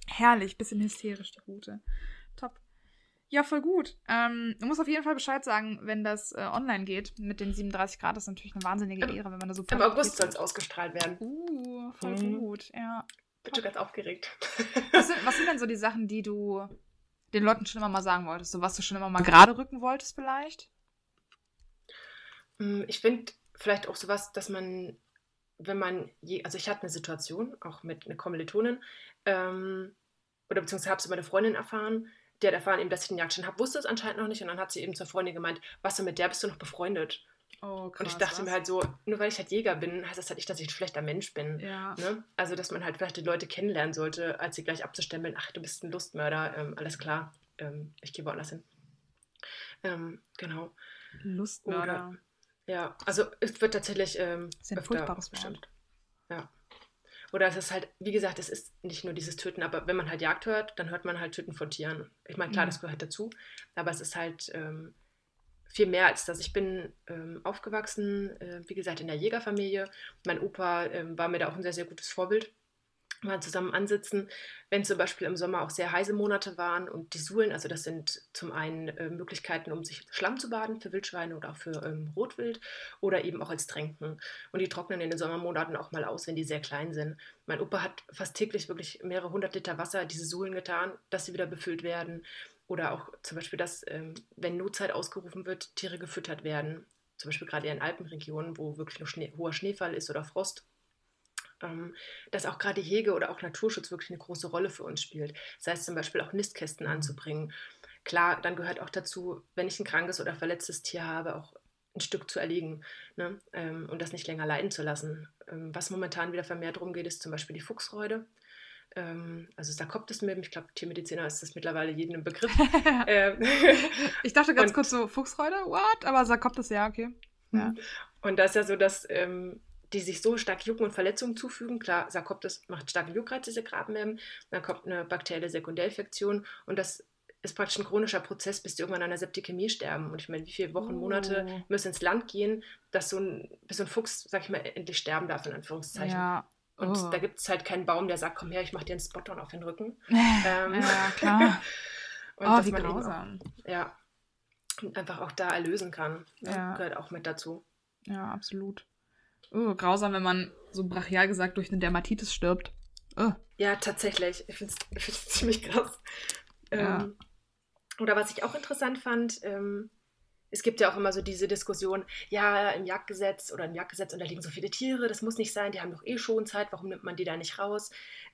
Herrlich, bisschen hysterisch, die Gute. Ja, voll gut. Ähm, du musst auf jeden Fall Bescheid sagen, wenn das äh, online geht mit den 37 Grad. Das ist natürlich eine wahnsinnige Ehre, wenn man da so. Im August soll es ausgestrahlt werden. Uh, voll mhm. gut, ja. Bin schon ganz aufgeregt. Was sind, was sind denn so die Sachen, die du den Leuten schon immer mal sagen wolltest? So was du schon immer mal gerade rücken wolltest, vielleicht? Mm, ich finde vielleicht auch sowas, dass man, wenn man je, also ich hatte eine Situation, auch mit einer Kommilitonin, ähm, oder beziehungsweise habe es über eine Freundin erfahren, der hat erfahren, eben, dass ich den Jagdschein habe, wusste es anscheinend noch nicht. Und dann hat sie eben zur Freundin gemeint, was denn mit der bist du noch befreundet? Oh, krass, und ich dachte was? mir halt so, nur weil ich halt Jäger bin, heißt das halt nicht, dass ich ein schlechter Mensch bin. Ja. Ne? Also, dass man halt vielleicht die Leute kennenlernen sollte, als sie gleich abzustempeln, ach, du bist ein Lustmörder, ähm, alles klar, ähm, ich gehe woanders hin. Ähm, genau. Lustmörder. Oder, ja, also es wird tatsächlich ähm, furchtbares bestimmt. Ja. Oder es ist halt, wie gesagt, es ist nicht nur dieses Töten, aber wenn man halt Jagd hört, dann hört man halt Töten von Tieren. Ich meine, klar, mhm. das gehört dazu, aber es ist halt ähm, viel mehr als das. Ich bin ähm, aufgewachsen, äh, wie gesagt, in der Jägerfamilie. Mein Opa ähm, war mir da auch ein sehr, sehr gutes Vorbild mal zusammen ansitzen, wenn zum Beispiel im Sommer auch sehr heiße Monate waren und die Suhlen, also das sind zum einen äh, Möglichkeiten, um sich Schlamm zu baden für Wildschweine oder auch für ähm, Rotwild oder eben auch als Tränken. Und die trocknen in den Sommermonaten auch mal aus, wenn die sehr klein sind. Mein Opa hat fast täglich wirklich mehrere hundert Liter Wasser diese Suhlen getan, dass sie wieder befüllt werden. Oder auch zum Beispiel, dass, ähm, wenn Notzeit ausgerufen wird, Tiere gefüttert werden. Zum Beispiel gerade in Alpenregionen, wo wirklich noch Schnee, hoher Schneefall ist oder Frost dass auch gerade Hege oder auch Naturschutz wirklich eine große Rolle für uns spielt. Das heißt zum Beispiel auch Nistkästen anzubringen. Klar, dann gehört auch dazu, wenn ich ein krankes oder verletztes Tier habe, auch ein Stück zu erlegen ne? ähm, und das nicht länger leiden zu lassen. Ähm, was momentan wieder vermehrt darum geht, ist zum Beispiel die Fuchsreude. Ähm, also Sarkoptes-Milben, ich glaube, Tiermediziner ist das mittlerweile jedem ein Begriff. ähm, ich dachte ganz und, kurz so, Fuchsreude, what? Aber Sarkoptes, ja, okay. Ja. Und das ist ja so, dass ähm, die sich so stark Jucken und Verletzungen zufügen. Klar, Sarkoptes macht starke Juckreiz, diese Grabmilben. Dann kommt eine bakterielle Sekundärinfektion und das ist praktisch ein chronischer Prozess, bis die irgendwann an einer Septikämie sterben. Und ich meine, wie viele Wochen, Monate oh. müssen ins Land gehen, dass so ein, bis so ein Fuchs, sag ich mal, endlich sterben darf, in Anführungszeichen. Ja. Und oh. da gibt es halt keinen Baum, der sagt, komm her, ich mach dir einen Spot-on auf den Rücken. ähm, ja, klar. und oh, wie grausam. Auch, ja, und einfach auch da erlösen kann. Ja. Gehört auch mit dazu. Ja, absolut. Oh, grausam, wenn man so brachial gesagt durch eine Dermatitis stirbt. Oh. Ja, tatsächlich. Ich finde es ziemlich krass. Ja. Ähm, oder was ich auch interessant fand, ähm, es gibt ja auch immer so diese Diskussion, ja, im Jagdgesetz oder im Jagdgesetz unterliegen so viele Tiere, das muss nicht sein, die haben doch eh schon Zeit, warum nimmt man die da nicht raus?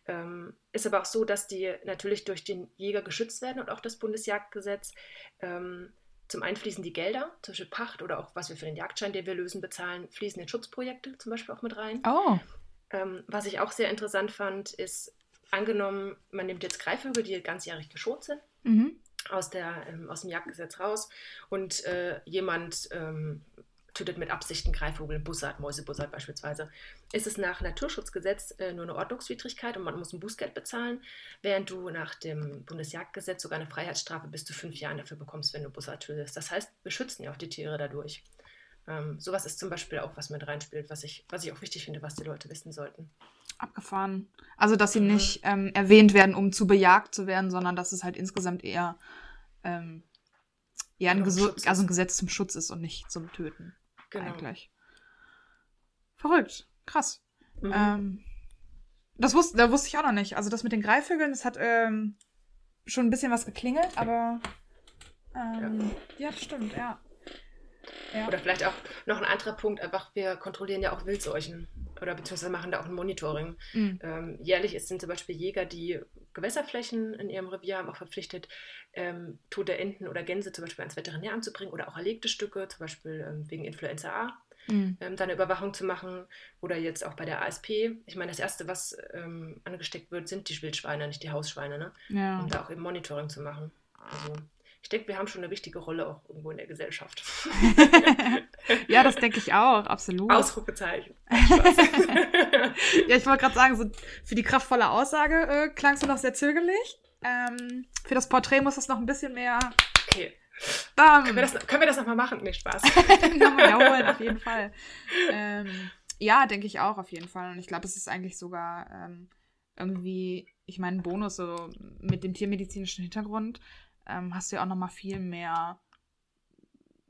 Ähm, ist aber auch so, dass die natürlich durch den Jäger geschützt werden und auch das Bundesjagdgesetz. Ähm, zum einen fließen die Gelder, zum Beispiel Pacht oder auch was wir für den Jagdschein, den wir lösen, bezahlen, fließen in Schutzprojekte zum Beispiel auch mit rein. Oh. Ähm, was ich auch sehr interessant fand, ist, angenommen, man nimmt jetzt Greifvögel, die ganzjährig geschont sind, mhm. aus, der, ähm, aus dem Jagdgesetz raus und äh, jemand ähm, tötet mit Absicht einen Greifvogel, Bussard, Mäusebussard beispielsweise, ist es nach Naturschutzgesetz äh, nur eine Ordnungswidrigkeit und man muss ein Bußgeld bezahlen, während du nach dem Bundesjagdgesetz sogar eine Freiheitsstrafe bis zu fünf Jahren dafür bekommst, wenn du Bussard tötest. Das heißt, wir schützen ja auch die Tiere dadurch. Ähm, sowas ist zum Beispiel auch, was mit reinspielt, was ich, was ich auch wichtig finde, was die Leute wissen sollten. Abgefahren. Also, dass sie mhm. nicht ähm, erwähnt werden, um zu bejagt zu werden, sondern dass es halt insgesamt eher, ähm, eher ein, genau, also ein Gesetz zum Schutz ist und nicht zum Töten. Genau. Eigentlich. Verrückt. Krass. Mhm. Ähm, das wusste, da wusste ich auch noch nicht. Also das mit den Greifvögeln, das hat ähm, schon ein bisschen was geklingelt, aber ähm, ja. ja, das stimmt, ja. ja. Oder vielleicht auch noch ein anderer Punkt, einfach wir kontrollieren ja auch Wildseuchen oder beziehungsweise machen da auch ein Monitoring. Mhm. Ähm, jährlich sind zum Beispiel Jäger, die Gewässerflächen in ihrem Revier haben, auch verpflichtet, ähm, tote Enten oder Gänse zum Beispiel ans Veterinäramt zu bringen oder auch erlegte Stücke, zum Beispiel ähm, wegen Influenza A. Mhm. Ähm, dann eine Überwachung zu machen oder jetzt auch bei der ASP. Ich meine, das Erste, was ähm, angesteckt wird, sind die Wildschweine, nicht die Hausschweine, ne? Ja. um da auch eben Monitoring zu machen. Also ich denke, wir haben schon eine wichtige Rolle auch irgendwo in der Gesellschaft. ja, das denke ich auch, absolut. Ausrufezeichen. ja, ich wollte gerade sagen, so für die kraftvolle Aussage äh, klangst du noch sehr zögerlich. Ähm, für das Porträt muss es noch ein bisschen mehr. Okay. Bam. Können wir das, können wir das nochmal machen? Nicht Spaß. nochmal wiederholen, auf jeden Fall. Ähm, ja, denke ich auch, auf jeden Fall. Und ich glaube, es ist eigentlich sogar ähm, irgendwie, ich meine, ein Bonus so mit dem tiermedizinischen Hintergrund ähm, hast du ja auch noch mal viel mehr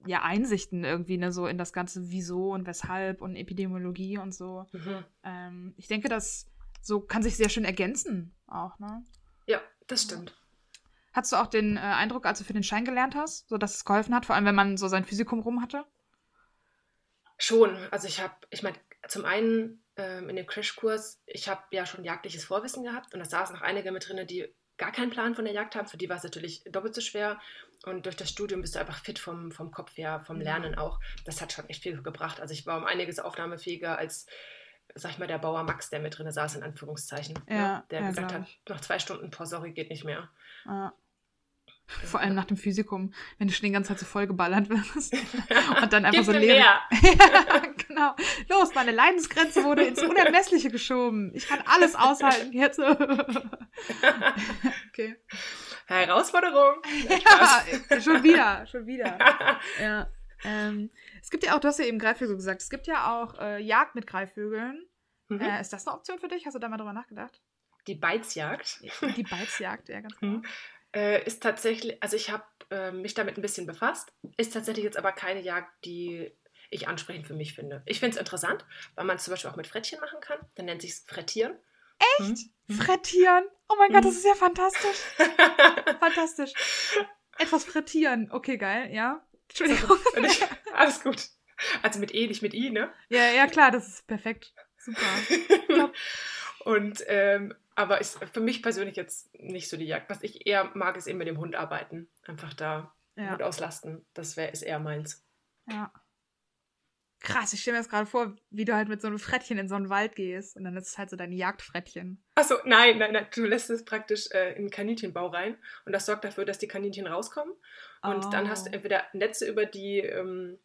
ja, Einsichten irgendwie, ne, so in das ganze Wieso und Weshalb und Epidemiologie und so. Mhm. Ähm, ich denke, das so kann sich sehr schön ergänzen auch, ne? Ja, das stimmt. Hattest du auch den äh, Eindruck, als du für den Schein gelernt hast, so dass es geholfen hat, vor allem wenn man so sein Physikum rum hatte? Schon. Also ich habe, ich meine, zum einen ähm, in dem Crashkurs, ich habe ja schon jagdliches Vorwissen gehabt und da saßen noch einige mit drin, die gar keinen Plan von der Jagd haben, für die war es natürlich doppelt so schwer. Und durch das Studium bist du einfach fit vom, vom Kopf her, vom Lernen auch. Das hat schon echt viel gebracht. Also ich war um einiges aufnahmefähiger als, sag ich mal, der Bauer Max, der mit drin saß, in Anführungszeichen. Ja, ja der ja, gesagt hat, nach zwei Stunden, boah, sorry, geht nicht mehr. Ja. Vor allem nach dem Physikum, wenn du schon die ganze Zeit so voll geballert wirst. Und dann einfach Gib so leer. ja, genau. Los, meine Leidensgrenze wurde ins Unermessliche geschoben. Ich kann alles aushalten jetzt. okay. Herausforderung. ja, schon wieder, schon wieder. Ja. Ähm, es gibt ja auch, du hast ja eben Greifvögel gesagt, es gibt ja auch äh, Jagd mit Greifvögeln. Mhm. Äh, ist das eine Option für dich? Hast du da mal drüber nachgedacht? Die Beizjagd. Die Beizjagd, ja, ganz genau. Mhm. Äh, ist tatsächlich, also ich habe äh, mich damit ein bisschen befasst, ist tatsächlich jetzt aber keine Jagd, die ich ansprechend für mich finde. Ich finde es interessant, weil man es zum Beispiel auch mit Frettchen machen kann. Dann nennt sich es Frettieren. Echt? Hm? Frettieren? Oh mein hm. Gott, das ist ja fantastisch. fantastisch. Etwas frittieren. Okay, geil, ja. Entschuldigung. Alles gut. Also mit E, nicht mit I, ne? Ja, ja, klar, das ist perfekt. Super. Und ähm, aber ist für mich persönlich jetzt nicht so die Jagd. Was ich eher mag, ist eben mit dem Hund arbeiten. Einfach da ja. Hund auslasten. Das wär, ist eher meins. Ja. Krass, ich stelle mir das gerade vor, wie du halt mit so einem Frettchen in so einen Wald gehst und dann ist es halt so dein Jagdfrettchen. Achso, nein, nein, nein, du lässt es praktisch äh, in den Kaninchenbau rein und das sorgt dafür, dass die Kaninchen rauskommen. Und oh. dann hast du entweder Netze über die ähm,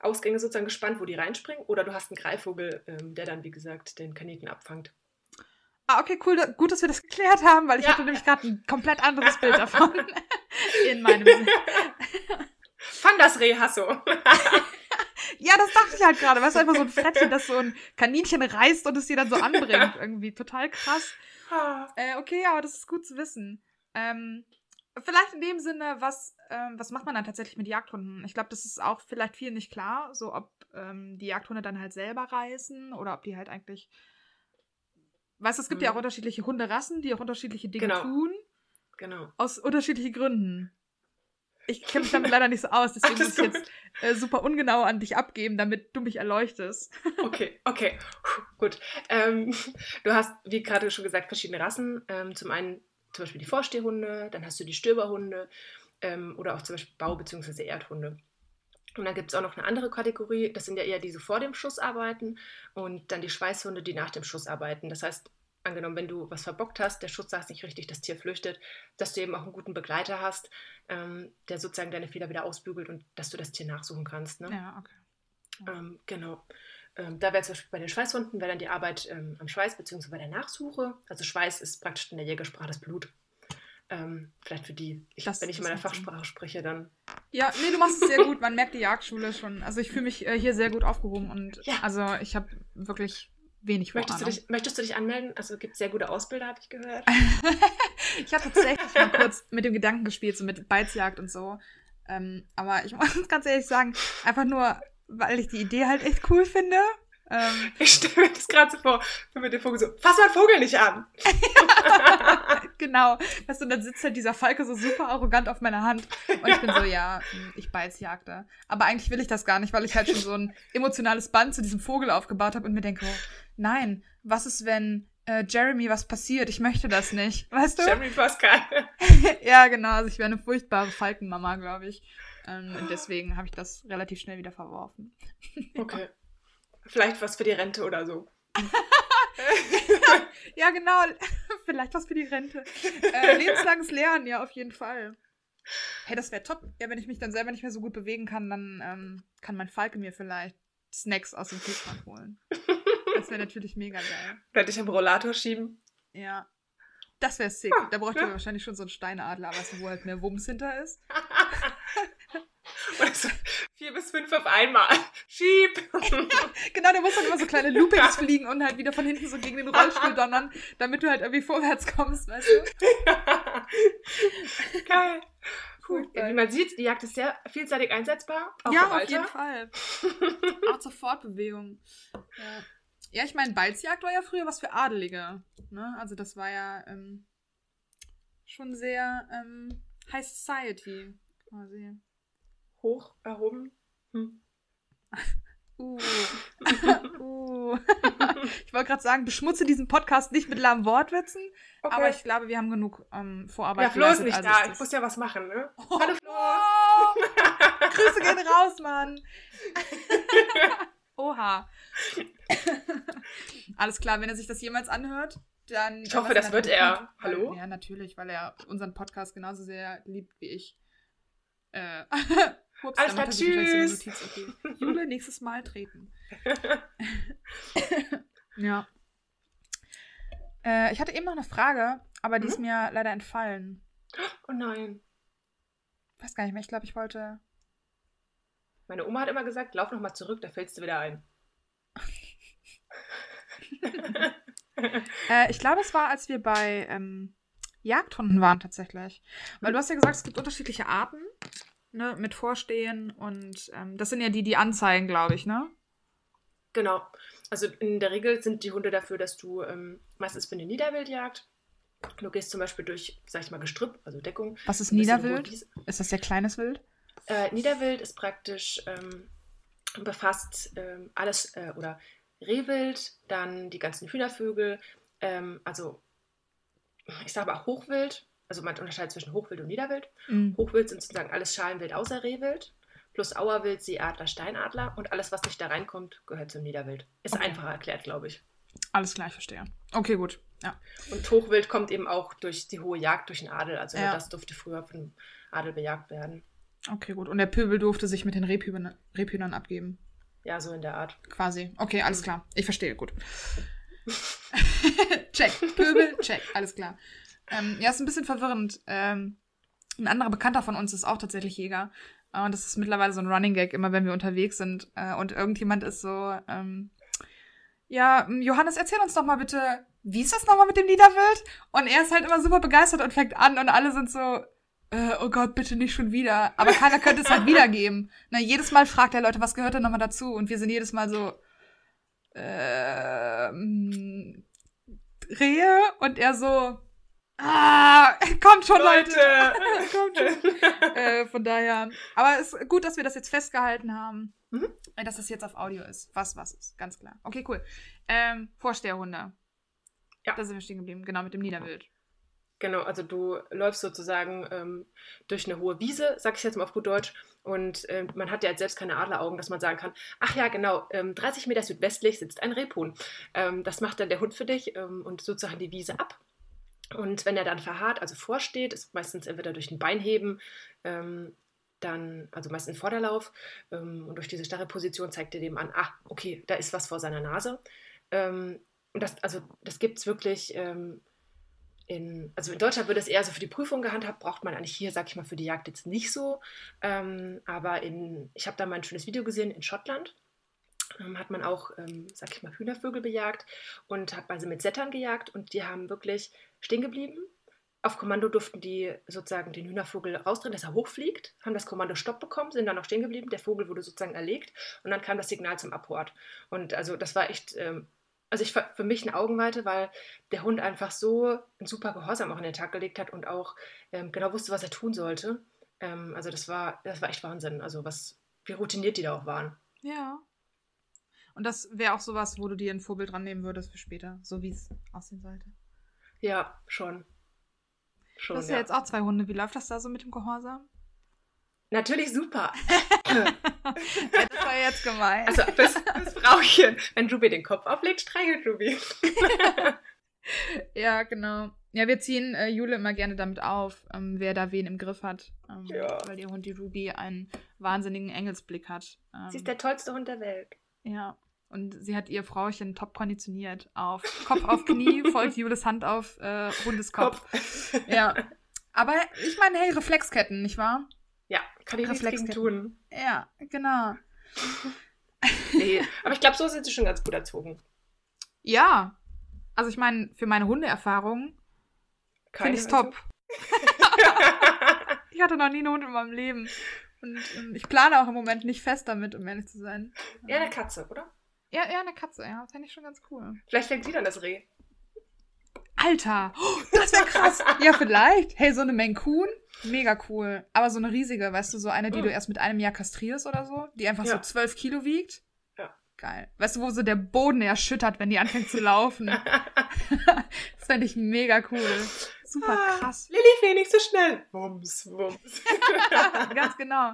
Ausgänge sozusagen gespannt, wo die reinspringen, oder du hast einen Greifvogel, ähm, der dann, wie gesagt, den Kaninchen abfangt. Ah, okay, cool. Gut, dass wir das geklärt haben, weil ich ja. hatte nämlich gerade ein komplett anderes Bild davon in meinem. Fand das Reh Hasso. ja, das dachte ich halt gerade. Weißt du, einfach so ein Frettchen, das so ein Kaninchen reißt und es dir dann so anbringt. Irgendwie total krass. Äh, okay, aber das ist gut zu wissen. Ähm, vielleicht in dem Sinne, was, ähm, was macht man dann tatsächlich mit Jagdhunden? Ich glaube, das ist auch vielleicht vielen nicht klar, so ob ähm, die Jagdhunde dann halt selber reißen oder ob die halt eigentlich Weißt du, es gibt mhm. ja auch mhm. unterschiedliche Hunderassen, die auch unterschiedliche Dinge genau. tun. Genau. Aus unterschiedlichen Gründen. Ich kenne mich damit leider nicht so aus, deswegen muss ich jetzt äh, super ungenau an dich abgeben, damit du mich erleuchtest. okay, okay, Puh, gut. Ähm, du hast, wie gerade schon gesagt, verschiedene Rassen. Ähm, zum einen zum Beispiel die Vorstehhunde, dann hast du die Stöberhunde ähm, oder auch zum Beispiel Bau- bzw. Erdhunde. Und dann gibt es auch noch eine andere Kategorie, das sind ja eher die, die vor dem Schuss arbeiten und dann die Schweißhunde, die nach dem Schuss arbeiten. Das heißt, angenommen, wenn du was verbockt hast, der Schuss saß nicht richtig, das Tier flüchtet, dass du eben auch einen guten Begleiter hast, ähm, der sozusagen deine Fehler wieder ausbügelt und dass du das Tier nachsuchen kannst. Ne? Ja, okay. Ja. Ähm, genau. Ähm, da wäre zum Beispiel bei den Schweißhunden, wäre dann die Arbeit ähm, am Schweiß bzw. bei der Nachsuche. Also Schweiß ist praktisch in der Jägersprache das Blut. Ähm, vielleicht für die, ich, wenn ich in meiner Fachsprache spreche, dann. Ja, nee, du machst es sehr gut. Man merkt die Jagdschule schon. Also ich fühle mich äh, hier sehr gut aufgehoben und ja. also ich habe wirklich wenig möchtest du, dich, möchtest du dich anmelden? Also gibt es sehr gute Ausbilder, habe ich gehört. ich habe tatsächlich mal kurz mit dem Gedanken gespielt, so mit Beizjagd und so. Ähm, aber ich muss ganz ehrlich sagen, einfach nur, weil ich die Idee halt echt cool finde. Ähm, ich stelle mir das gerade so vor, wenn mit dem Vogel so, fass mal Vogel nicht an. genau. Weißt du, und dann sitzt halt dieser Falke so super arrogant auf meiner Hand. Und ich bin so, ja, hm, ich Beizjagde. Aber eigentlich will ich das gar nicht, weil ich halt schon so ein emotionales Band zu diesem Vogel aufgebaut habe und mir denke, oh, nein, was ist, wenn äh, Jeremy was passiert? Ich möchte das nicht. Weißt du? Jeremy Pascal. ja, genau. Also ich wäre eine furchtbare Falkenmama, glaube ich. Ähm, und deswegen habe ich das relativ schnell wieder verworfen. okay. Vielleicht was für die Rente oder so. ja, genau. Vielleicht was für die Rente. Äh, lebenslanges Lernen, ja, auf jeden Fall. Hey, das wäre top. Ja, wenn ich mich dann selber nicht mehr so gut bewegen kann, dann ähm, kann mein Falke mir vielleicht Snacks aus dem Kühlschrank holen. Das wäre natürlich mega geil. Könnte ich im Rollator schieben? Ja. Das wäre sick. Da bräuchte ja. wahrscheinlich schon so einen Steinadler, weißt du, wo halt mehr Wumms hinter ist. Oder so vier bis fünf auf einmal. Schieb! genau, da muss dann immer so kleine Loopings fliegen und halt wieder von hinten so gegen den Rollstuhl donnern, damit du halt irgendwie vorwärts kommst, weißt du? Geil. Cool. Wie man sieht, die Jagd ist sehr vielseitig einsetzbar. ja, auf jeden Fall. auch zur Fortbewegung. Ja. Ja, ich meine, Balzjagd war ja früher was für Adelige. Ne? Also das war ja ähm, schon sehr ähm, High Society quasi hoch erhoben. Hm. Uh. uh. ich wollte gerade sagen, beschmutze diesen Podcast nicht mit lahmen Wortwitzen, okay. aber ich glaube, wir haben genug ähm, Vorarbeit. Ja, Flo ist nicht also da. Ich muss ja was machen, ne? Oh, Hallo Flo! Oh. Grüße gehen raus, Mann! Oha. Alles klar, wenn er sich das jemals anhört, dann. Ich hoffe, das wird er. Hallo? Ja, natürlich, weil er unseren Podcast genauso sehr liebt wie ich. Äh, Ups, Alles klar, tschüss. Okay. Jule, nächstes Mal treten. ja. Äh, ich hatte eben noch eine Frage, aber die mhm. ist mir leider entfallen. Oh nein. Ich weiß gar nicht mehr. Ich glaube, ich wollte. Meine Oma hat immer gesagt, lauf noch mal zurück, da fällst du wieder ein. äh, ich glaube, es war, als wir bei ähm, Jagdhunden waren tatsächlich. Weil du hast ja gesagt, es gibt unterschiedliche Arten ne, mit Vorstehen und ähm, das sind ja die, die anzeigen, glaube ich, ne? Genau. Also in der Regel sind die Hunde dafür, dass du ähm, meistens für eine Niederwildjagd, du gehst zum Beispiel durch, sag ich mal, Gestrüpp, also Deckung. Was ist Niederwild? Ist das sehr kleines Wild? Äh, Niederwild ist praktisch, ähm, befasst ähm, alles, äh, oder Rehwild, dann die ganzen Hühnervögel, ähm, also ich sage aber auch Hochwild, also man unterscheidet zwischen Hochwild und Niederwild. Mhm. Hochwild sind sozusagen alles Schalenwild außer Rehwild, plus Auerwild, Seeadler, Steinadler und alles, was nicht da reinkommt, gehört zum Niederwild. Ist Okay. einfacher erklärt, glaube ich. Alles klar, ich verstehe. Okay, gut. Ja. Und Hochwild kommt eben auch durch die hohe Jagd durch den Adel. Also nur Ja. das durfte früher vom Adel bejagt werden. Okay, gut. Und der Pöbel durfte sich mit den Rebhühnern, Rebhühnern abgeben. Ja, so in der Art. Quasi. Okay, alles Mhm. klar. Ich verstehe, gut. check. Pöbel, check. Alles klar. Ähm, ja, ist ein bisschen verwirrend. Ähm, ein anderer Bekannter von uns ist auch tatsächlich Jäger. Äh, Und das ist mittlerweile so ein Running Gag, immer wenn wir unterwegs sind. Äh, und irgendjemand ist so, ähm, ja, m, Johannes, erzähl uns doch mal bitte, wie ist das nochmal mit dem Niederwild? Und er ist halt immer super begeistert und fängt an und alle sind so, äh, oh Gott, bitte nicht schon wieder. Aber keiner könnte es halt wiedergeben. Na, jedes Mal fragt er Leute, was gehört denn nochmal dazu? Und wir sind jedes Mal so, ähm, Rehe und er so, ah, kommt schon, Leute. kommt schon. Äh, von daher, aber es ist gut, dass wir das jetzt festgehalten haben, Mhm. äh, dass das jetzt auf Audio ist. Was, was ist, ganz klar. Okay, cool. Ähm, Vorsteherhunde. Ja. Da sind wir stehen geblieben, genau, mit dem Niederwild. Genau, also du läufst sozusagen ähm, durch eine hohe Wiese, sag ich jetzt mal auf gut Deutsch, und ähm, man hat ja jetzt selbst keine Adleraugen, dass man sagen kann, ach ja, genau, ähm, 30 Meter südwestlich sitzt ein Rebhuhn. Ähm, das macht dann der Hund für dich ähm, und sozusagen die Wiese ab. Und wenn er dann verharrt, also vorsteht, ist meistens entweder durch ein Beinheben, ähm, dann, also meist ein Vorderlauf, ähm, und durch diese starre Position zeigt er dem an, ah, okay, da ist was vor seiner Nase. Ähm, und das, also das gibt es wirklich ähm, in, also in Deutschland wird es eher so für die Prüfung gehandhabt, braucht man eigentlich hier, sag ich mal, für die Jagd jetzt nicht so. Ähm, aber in, ich habe da mal ein schönes Video gesehen in Schottland. Ähm, hat man auch, ähm, sag ich mal, Hühnervögel bejagt und hat also mit Settern gejagt und die haben wirklich stehen geblieben. Auf Kommando durften die sozusagen den Hühnervogel rausdrehen, dass er hochfliegt, haben das Kommando Stopp bekommen, sind dann noch stehen geblieben. Der Vogel wurde sozusagen erlegt und dann kam das Signal zum Abhort. Und also das war echt, ähm, also ich für mich eine Augenweite, weil der Hund einfach so einen super Gehorsam auch an den Tag gelegt hat und auch ähm, genau wusste, was er tun sollte. Ähm, also das war, das war echt Wahnsinn. Also was, wie routiniert die da auch waren. Ja. Und das wäre auch sowas, wo du dir ein Vorbild dran nehmen würdest für später, so wie es aussehen sollte. Ja, schon. Schon, Du hast ja. jetzt auch zwei Hunde. Wie läuft das da so mit dem Gehorsam? Natürlich super. ja, das war jetzt gemein. Also das, das Frauchen, wenn Ruby den Kopf auflegt, streichelt Ruby. ja, genau. Ja, wir ziehen äh, Jule immer gerne damit auf, ähm, wer da wen im Griff hat. Ähm, Ja. Weil ihr Hund, die Ruby, einen wahnsinnigen Engelsblick hat. Ähm, Sie ist der tollste Hund der Welt. Ja. Und sie hat ihr Frauchen top konditioniert. Auf Kopf auf Knie, folgt Jules Hand auf äh, Hundeskopf. Ja. Aber ich meine, hey, Reflexketten, nicht wahr? Ja, kann ich nichts tun. Ja, genau. Nee, aber ich glaube, so sind sie schon ganz gut erzogen. Ja. Also ich meine, für meine Hundeerfahrung finde ich es top. Ich hatte noch nie einen Hund in meinem Leben. Und ähm, ich plane auch im Moment nicht fest damit, um ehrlich zu sein. Ja, eine Katze, oder? Ja, eher eine Katze, ja. Fände ich schon ganz cool. Vielleicht fängt sie dann das Reh. Alter, oh, das wäre krass. ja, vielleicht. Hey, so eine Maine-Coon, mega cool. Aber so eine riesige, weißt du, so eine, die Mhm. du erst mit einem Jahr kastrierst oder so, die einfach so Ja. 12 Kilo wiegt. Ja. Geil. Weißt du, wo so der Boden erschüttert, wenn die anfängt zu laufen. das fände ich mega cool. Super Ah, krass. Lilly fährt nicht so schnell. Wumms, wumms. Ganz genau.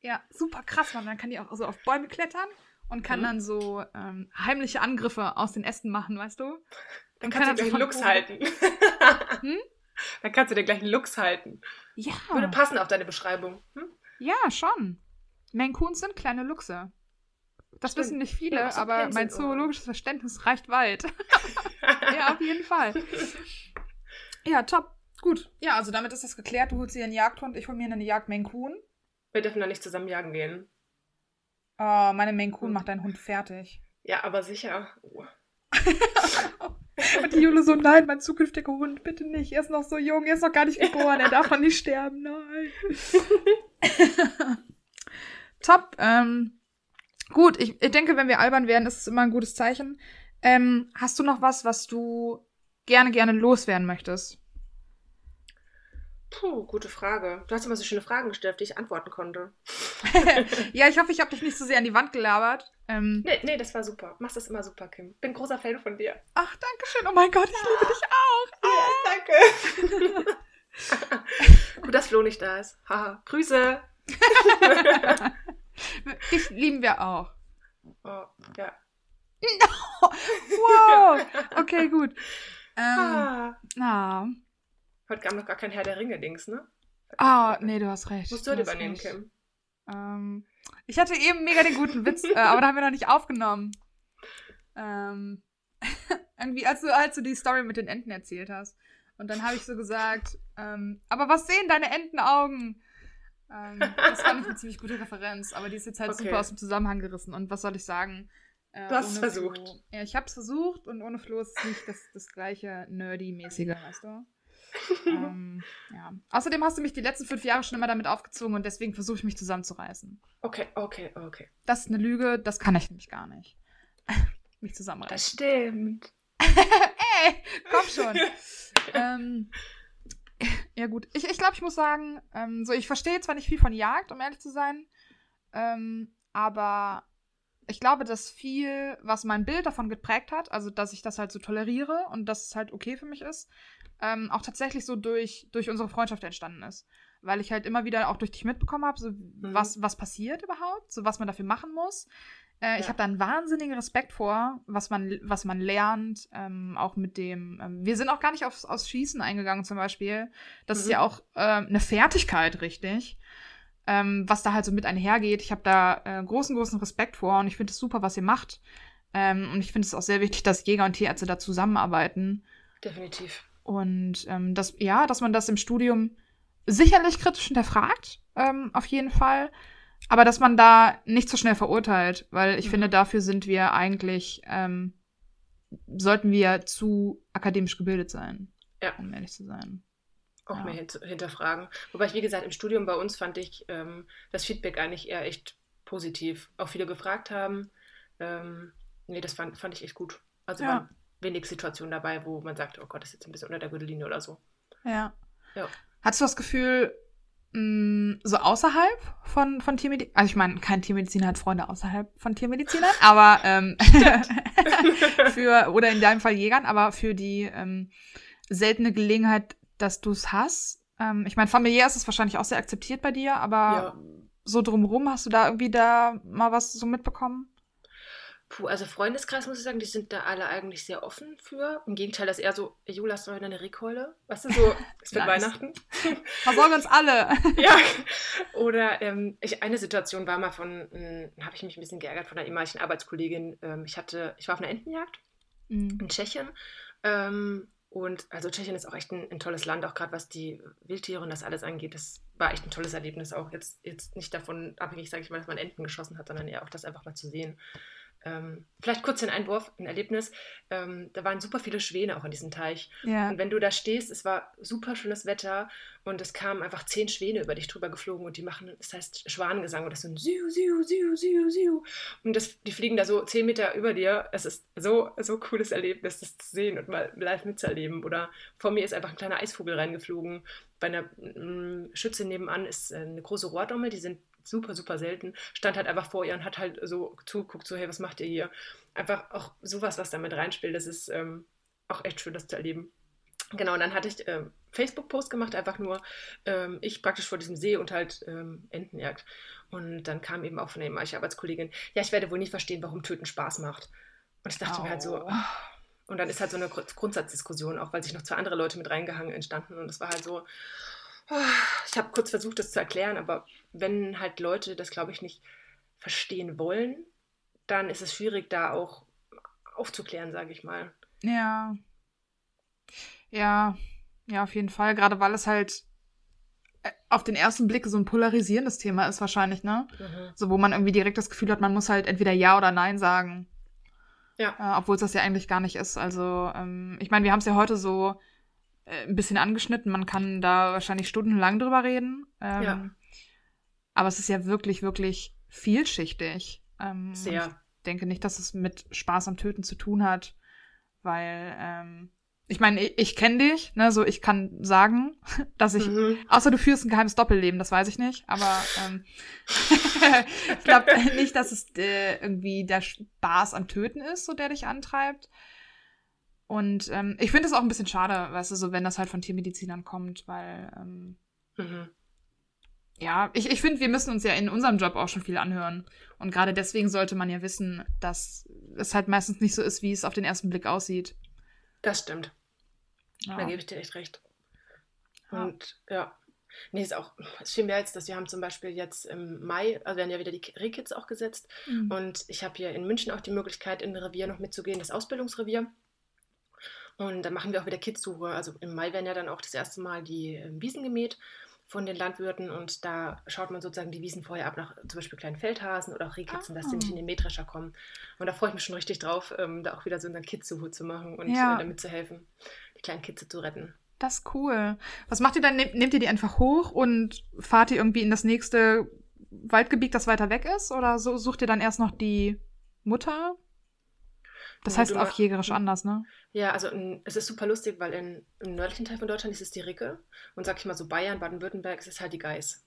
Ja, super krass, man. Dann kann die auch so auf Bäume klettern und kann Mhm. dann so ähm, heimliche Angriffe aus den Ästen machen, weißt du? Dann kannst kann du gleich einen Lux halten. Hm? Dann kannst du dir gleich einen Lux halten. Ja. Würde passen auf deine Beschreibung. Hm? Ja, schon. Maine Coons sind kleine Luchse. Das Stimmt. wissen nicht viele, Ja, aber mein zoologisches Verständnis reicht weit. ja, auf jeden Fall. Ja, top. Gut. Ja, also damit ist das geklärt. Du holst dir einen Jagdhund, ich hol mir eine Jagd Coon. Wir dürfen da nicht zusammen jagen gehen. Oh, meine Maine Coon Hm. macht deinen Hund fertig. Ja, aber sicher. Oh. Und die Jule so, nein, mein zukünftiger Hund, bitte nicht. Er ist noch so jung, er ist noch gar nicht geboren, er darf noch nicht sterben, nein. Top. Ähm, gut, ich, ich denke, wenn wir albern werden, ist es immer ein gutes Zeichen. Ähm, hast du noch was, was du gerne, gerne loswerden möchtest? Puh, gute Frage. Du hast immer so schöne Fragen gestellt, auf die ich antworten konnte. ja, ich hoffe, ich habe dich nicht so sehr an die Wand gelabert. Ähm, Nee, nee, das war super. Machst das immer super, Kim. Bin großer Fan von dir. ach, danke schön. Oh mein Gott, ich liebe dich auch. Ja, danke. Gut, dass Flo nicht da ist. Haha. Grüße. Dich lieben wir auch. Oh, ja. wow. Okay, gut. Ähm, Ah. ah. Heute kam noch gar kein Herr der Ringe-Dings, ne? Ah, nee, du hast recht. Musst du heute hast übernehmen, recht. Kim. Ähm, ich hatte eben mega den guten Witz, äh, aber da haben wir noch nicht aufgenommen. Ähm, irgendwie, als du, als du die Story mit den Enten erzählt hast. Und dann habe ich so gesagt, ähm, aber was sehen deine Entenaugen? Ähm, das fand ich eine ziemlich gute Referenz, aber die ist jetzt halt Okay. super aus dem Zusammenhang gerissen. Und was soll ich sagen? Äh, Du hast es versucht. Flo- Ja, ich habe es versucht und ohne Flo ist es nicht das, das gleiche Nerdy-mäßige, weißt du? Ähm, ja. Außerdem hast du mich die letzten fünf Jahre schon immer damit aufgezogen und deswegen versuche ich mich zusammenzureißen. Okay, okay, okay. Das ist eine Lüge, das kann ich nämlich gar nicht. mich zusammenreißen. Das stimmt. Ey, komm schon. ähm, ja gut, ich, ich glaube, ich muss sagen, ähm, so ich verstehe zwar nicht viel von Jagd, um ehrlich zu sein, ähm, aber ich glaube, dass viel, was mein Bild davon geprägt hat, also dass ich das halt so toleriere und dass es halt okay für mich ist, ähm, auch tatsächlich so durch, durch unsere Freundschaft entstanden ist. Weil ich halt immer wieder auch durch dich mitbekommen habe, so was, was passiert überhaupt, so was man dafür machen muss. Äh, Ich Ja. habe da einen wahnsinnigen Respekt vor, was man, was man lernt, ähm, auch mit dem. Ähm, wir sind auch gar nicht aufs, aufs Schießen eingegangen, zum Beispiel. Das ist Mhm. ja auch ähm, eine Fertigkeit, richtig. Ähm, was da halt so mit einhergeht. Ich habe da äh, großen, großen Respekt vor und ich finde es super, was ihr macht. Ähm, und ich finde es auch sehr wichtig, dass Jäger und Tierärzte da zusammenarbeiten. Definitiv. Und ähm, das, ja, dass man das im Studium sicherlich kritisch hinterfragt, ähm, auf jeden Fall. Aber dass man da nicht so schnell verurteilt, weil ich Mhm. finde, dafür sind wir eigentlich, ähm, sollten wir zu akademisch gebildet sein, Ja. um ehrlich zu sein. Auch Ja. mehr hint hinterfragen. Wobei ich, wie gesagt, im Studium bei uns fand ich ähm, das Feedback eigentlich eher echt positiv. Auch viele gefragt haben. Ähm, nee, das fand, fand ich echt gut. Also Ja. waren wenig Situationen dabei, wo man sagt, oh Gott, das ist jetzt ein bisschen unter der Gürtellinie oder so. Ja. Ja. Hast du das Gefühl, mh, so außerhalb von, von Tiermedizin, also ich meine, kein Tiermediziner hat Freunde außerhalb von Tiermedizinern, aber ähm, für, oder in deinem Fall Jägern, aber für die ähm, seltene Gelegenheit, dass du es hast. Ähm, ich meine, familiär ist es wahrscheinlich auch sehr akzeptiert bei dir, aber Ja. so drumrum hast du da irgendwie da mal was so mitbekommen? Puh, also Freundeskreis muss ich sagen, die sind da alle eigentlich sehr offen für. Im Gegenteil, das ist eher so, Jula, hast du heute eine Rekeule? Weißt du, so, wird Nice. Weihnachten. Versorge uns alle. ja. Oder ähm, ich, eine Situation war mal von, habe ich mich ein bisschen geärgert von einer ehemaligen Arbeitskollegin. Ähm, ich hatte, ich war auf einer Entenjagd Mhm. in Tschechien. Ähm, und also Tschechien ist auch echt ein, ein tolles Land, auch gerade was die Wildtiere und das alles angeht. Das war echt ein tolles Erlebnis auch. Jetzt, jetzt nicht davon abhängig, sage ich mal, dass man Enten geschossen hat, sondern eher auch das einfach mal zu sehen. Ähm, vielleicht kurz den Einwurf, ein Erlebnis. Ähm, da waren super viele Schwäne auch in diesem Teich. Ja. Und wenn du da stehst, es war super schönes Wetter und es kamen einfach zehn Schwäne über dich drüber geflogen und die machen, das heißt Schwanengesang und das ist so ein Siu, Siu, Siu, Siu, Siu. Und das, die fliegen da so zehn Meter über dir. Es ist so, so cooles Erlebnis, das zu sehen und mal live mitzuerleben. Oder vor mir ist einfach ein kleiner Eisvogel reingeflogen. Bei einer mm, Schütze nebenan ist äh, eine große Rohrdommel, die sind super, super selten. Stand halt einfach vor ihr und hat halt so zugeguckt, so, hey, was macht ihr hier? Einfach auch sowas, was da mit reinspielt, das ist ähm, auch echt schön, das zu erleben. Genau, und dann hatte ich ähm, Facebook-Post gemacht, einfach nur ähm, ich praktisch vor diesem See und halt ähm, Entenjagd. Und dann kam eben auch von der ehemaligen Arbeitskollegin, ja, ich werde wohl nie verstehen, warum Töten Spaß macht. Und ich dachte mir halt so, ah. und dann ist halt so eine Grund- Grundsatzdiskussion, auch weil sich noch zwei andere Leute mit reingehangen entstanden. Und es war halt so, ich habe kurz versucht, das zu erklären, aber wenn halt Leute das, glaube ich, nicht verstehen wollen, dann ist es schwierig, da auch aufzuklären, sage ich mal. Ja. Ja, ja, auf jeden Fall. Gerade weil es halt äh, auf den ersten Blick so ein polarisierendes Thema ist, wahrscheinlich, ne? So, wo man irgendwie direkt das Gefühl hat, man muss halt entweder Ja oder Nein sagen. Ja. Äh, Obwohl es das ja eigentlich gar nicht ist. Also, ähm, ich meine, wir haben es ja heute so ein bisschen angeschnitten. Man kann da wahrscheinlich stundenlang drüber reden. Ähm, Ja. Aber es ist ja wirklich, wirklich vielschichtig. Ähm, Sehr. Ich denke nicht, dass es mit Spaß am Töten zu tun hat, weil, ähm, ich meine, ich, ich kenne dich, ne, so ich kann sagen, dass ich Mhm. Außer du führst ein geheimes Doppelleben, das weiß ich nicht. Aber ähm, ich glaube nicht, dass es äh, irgendwie der Spaß am Töten ist, so der dich antreibt. Und ähm, ich finde es auch ein bisschen schade, weißt du, so wenn das halt von Tiermedizinern kommt, weil ähm, Mhm. ja, ich, ich finde, wir müssen uns ja in unserem Job auch schon viel anhören. Und gerade deswegen sollte man ja wissen, dass es halt meistens nicht so ist, wie es auf den ersten Blick aussieht. Das stimmt. Ja. Da gebe ich dir echt recht. Und ja. Nee, ist auch, es fiel mir jetzt, dass wir haben zum Beispiel jetzt im Mai, also werden ja wieder die Rehkids auch gesetzt. Mhm. Und ich habe hier in München auch die Möglichkeit, in ein Revier noch mitzugehen, das Ausbildungsrevier. Und da machen wir auch wieder Kidssuche. Also im Mai werden ja dann auch das erste Mal die äh, Wiesen gemäht von den Landwirten und da schaut man sozusagen die Wiesen vorher ab nach zum Beispiel kleinen Feldhasen oder auch Rehkitzen, dass die nicht Ah. in den Mähdrescher kommen. Und da freue ich mich schon richtig drauf, ähm, da auch wieder so eine Kidssuche zu machen und Ja. äh, damit zu helfen, die kleinen Kitze zu retten. Das ist cool. Was macht ihr dann? Nehmt, nehmt ihr die einfach hoch und fahrt ihr irgendwie in das nächste Waldgebiet, das weiter weg ist? Oder so, sucht ihr dann erst noch die Mutter? Das heißt auf jägerisch anders, ne? Ja, also in, es ist super lustig, weil in, im nördlichen Teil von Deutschland ist es die Ricke und sag ich mal so Bayern, Baden-Württemberg ist es halt die Geiß.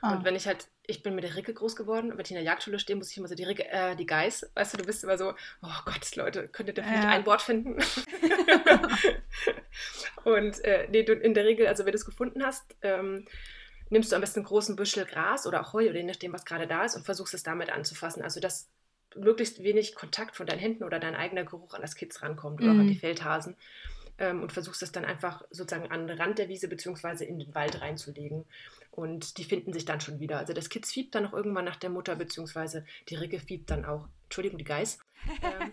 Ah. Und wenn ich halt, ich bin mit der Ricke groß geworden und wenn ich in der Jagdschule stehe, muss ich immer so die Ricke, äh, die Geiß, weißt du, du bist immer so, oh Gott, Leute, könntet ihr vielleicht Ja. ein Wort finden? und äh, nee, du in der Regel, also wenn du es gefunden hast, ähm, nimmst du am besten einen großen Büschel Gras oder auch Heu oder je nachdem, was gerade da ist und versuchst es damit anzufassen. Also dass möglichst wenig Kontakt von deinen Händen oder dein eigener Geruch an das Kitz rankommt oder an Mhm. die Feldhasen. Ähm, und versuchst es dann einfach sozusagen an den Rand der Wiese beziehungsweise in den Wald reinzulegen. Und die finden sich dann schon wieder. Also das Kitz fiebt dann auch irgendwann nach der Mutter, beziehungsweise die Ricke fiebt dann auch, Entschuldigung, die Geiß. Ähm,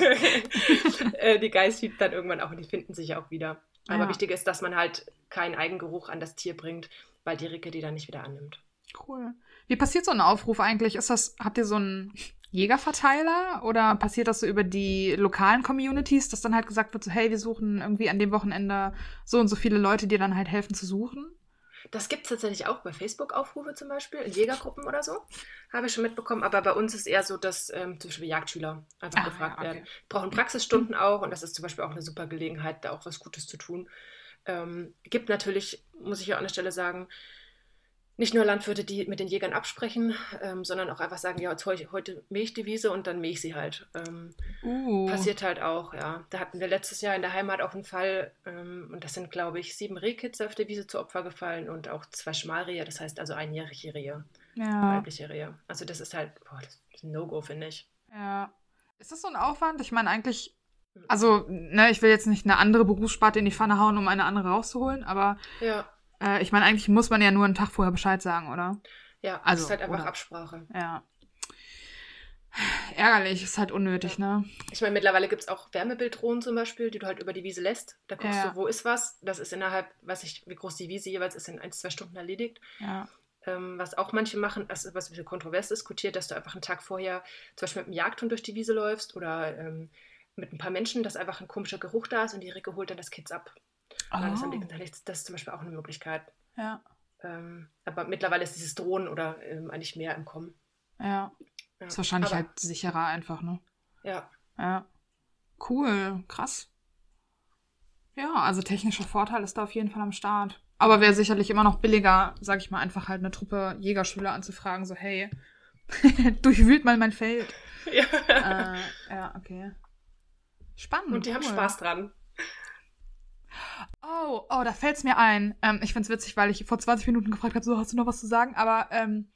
äh, die Geiß fiebt dann irgendwann auch und die finden sich ja auch wieder. Aber Ja. wichtig ist, dass man halt keinen Eigengeruch an das Tier bringt, weil die Ricke die dann nicht wieder annimmt. Cool. Wie passiert so ein Aufruf eigentlich? Ist das, habt ihr so einen Jägerverteiler oder passiert das so über die lokalen Communities, dass dann halt gesagt wird, so, hey, wir suchen irgendwie an dem Wochenende so und so viele Leute, die dann halt helfen zu suchen? Das gibt es tatsächlich auch bei Facebook-Aufrufe zum Beispiel, in Jägergruppen oder so. Habe ich schon mitbekommen. Aber bei uns ist eher so, dass ähm, zum Beispiel Jagdschüler einfach Ah, gefragt ja, okay. werden. Brauchen Praxisstunden auch und das ist zum Beispiel auch eine super Gelegenheit, da auch was Gutes zu tun. Ähm, gibt natürlich, muss ich ja an der Stelle sagen, nicht nur Landwirte, die mit den Jägern absprechen, ähm, sondern auch einfach sagen, ja, jetzt heu, heute mähe ich die Wiese und dann mähe ich sie halt. Ähm, Uh. Passiert halt auch, ja. Da hatten wir letztes Jahr in der Heimat auch einen Fall, ähm, und das sind, glaube ich, sieben Rehkitze auf der Wiese zu Opfer gefallen und auch zwei Schmalrehe, das heißt also einjährige Rehe, Ja. weibliche Rehe. Also das ist halt, boah, das ist ein No-Go, finde ich. Ja. Ist das so ein Aufwand? Ich meine eigentlich, also, ne, ich will jetzt nicht eine andere Berufssparte in die Pfanne hauen, um eine andere rauszuholen, aber Ja, äh, ich meine, eigentlich muss man ja nur einen Tag vorher Bescheid sagen, oder? ja, Also, ist halt einfach oder- Absprache. Ja. Ärgerlich, ist halt unnötig, ne? Ich meine, mittlerweile gibt es auch Wärmebilddrohnen zum Beispiel, die du halt über die Wiese lässt. Da guckst Ja. du, wo ist was. Das ist innerhalb, weiß ich, wie groß die Wiese jeweils ist, in ein, zwei Stunden erledigt. Ja. Ähm, was auch manche machen, also was ein bisschen kontrovers diskutiert, dass du einfach einen Tag vorher zum Beispiel mit einem Jagdhund durch die Wiese läufst oder ähm, mit ein paar Menschen, dass einfach ein komischer Geruch da ist und die Ricke holt dann das Kids ab. Am Oh. nächsten Tag nichts. Das ist zum Beispiel auch eine Möglichkeit. Ja. Ähm, aber mittlerweile ist dieses Drohnen oder ähm, eigentlich mehr im Kommen. Ja. Ja. Ist wahrscheinlich aber, halt sicherer einfach, ne? Ja, Ja. Cool, krass. Ja, also technischer Vorteil ist da auf jeden Fall am Start. Aber wäre sicherlich immer noch billiger, sag ich mal, einfach halt eine Truppe Jägerschüler anzufragen, so, hey, durchwühlt mal mein Feld. ja. äh, ja, okay. Spannend. Und die haben cool. Spaß dran. Oh, oh, da fällt's mir ein. Ähm, ich find's witzig, weil ich vor 20 Minuten gefragt habe, so, hast du noch was zu sagen? Aber, ähm,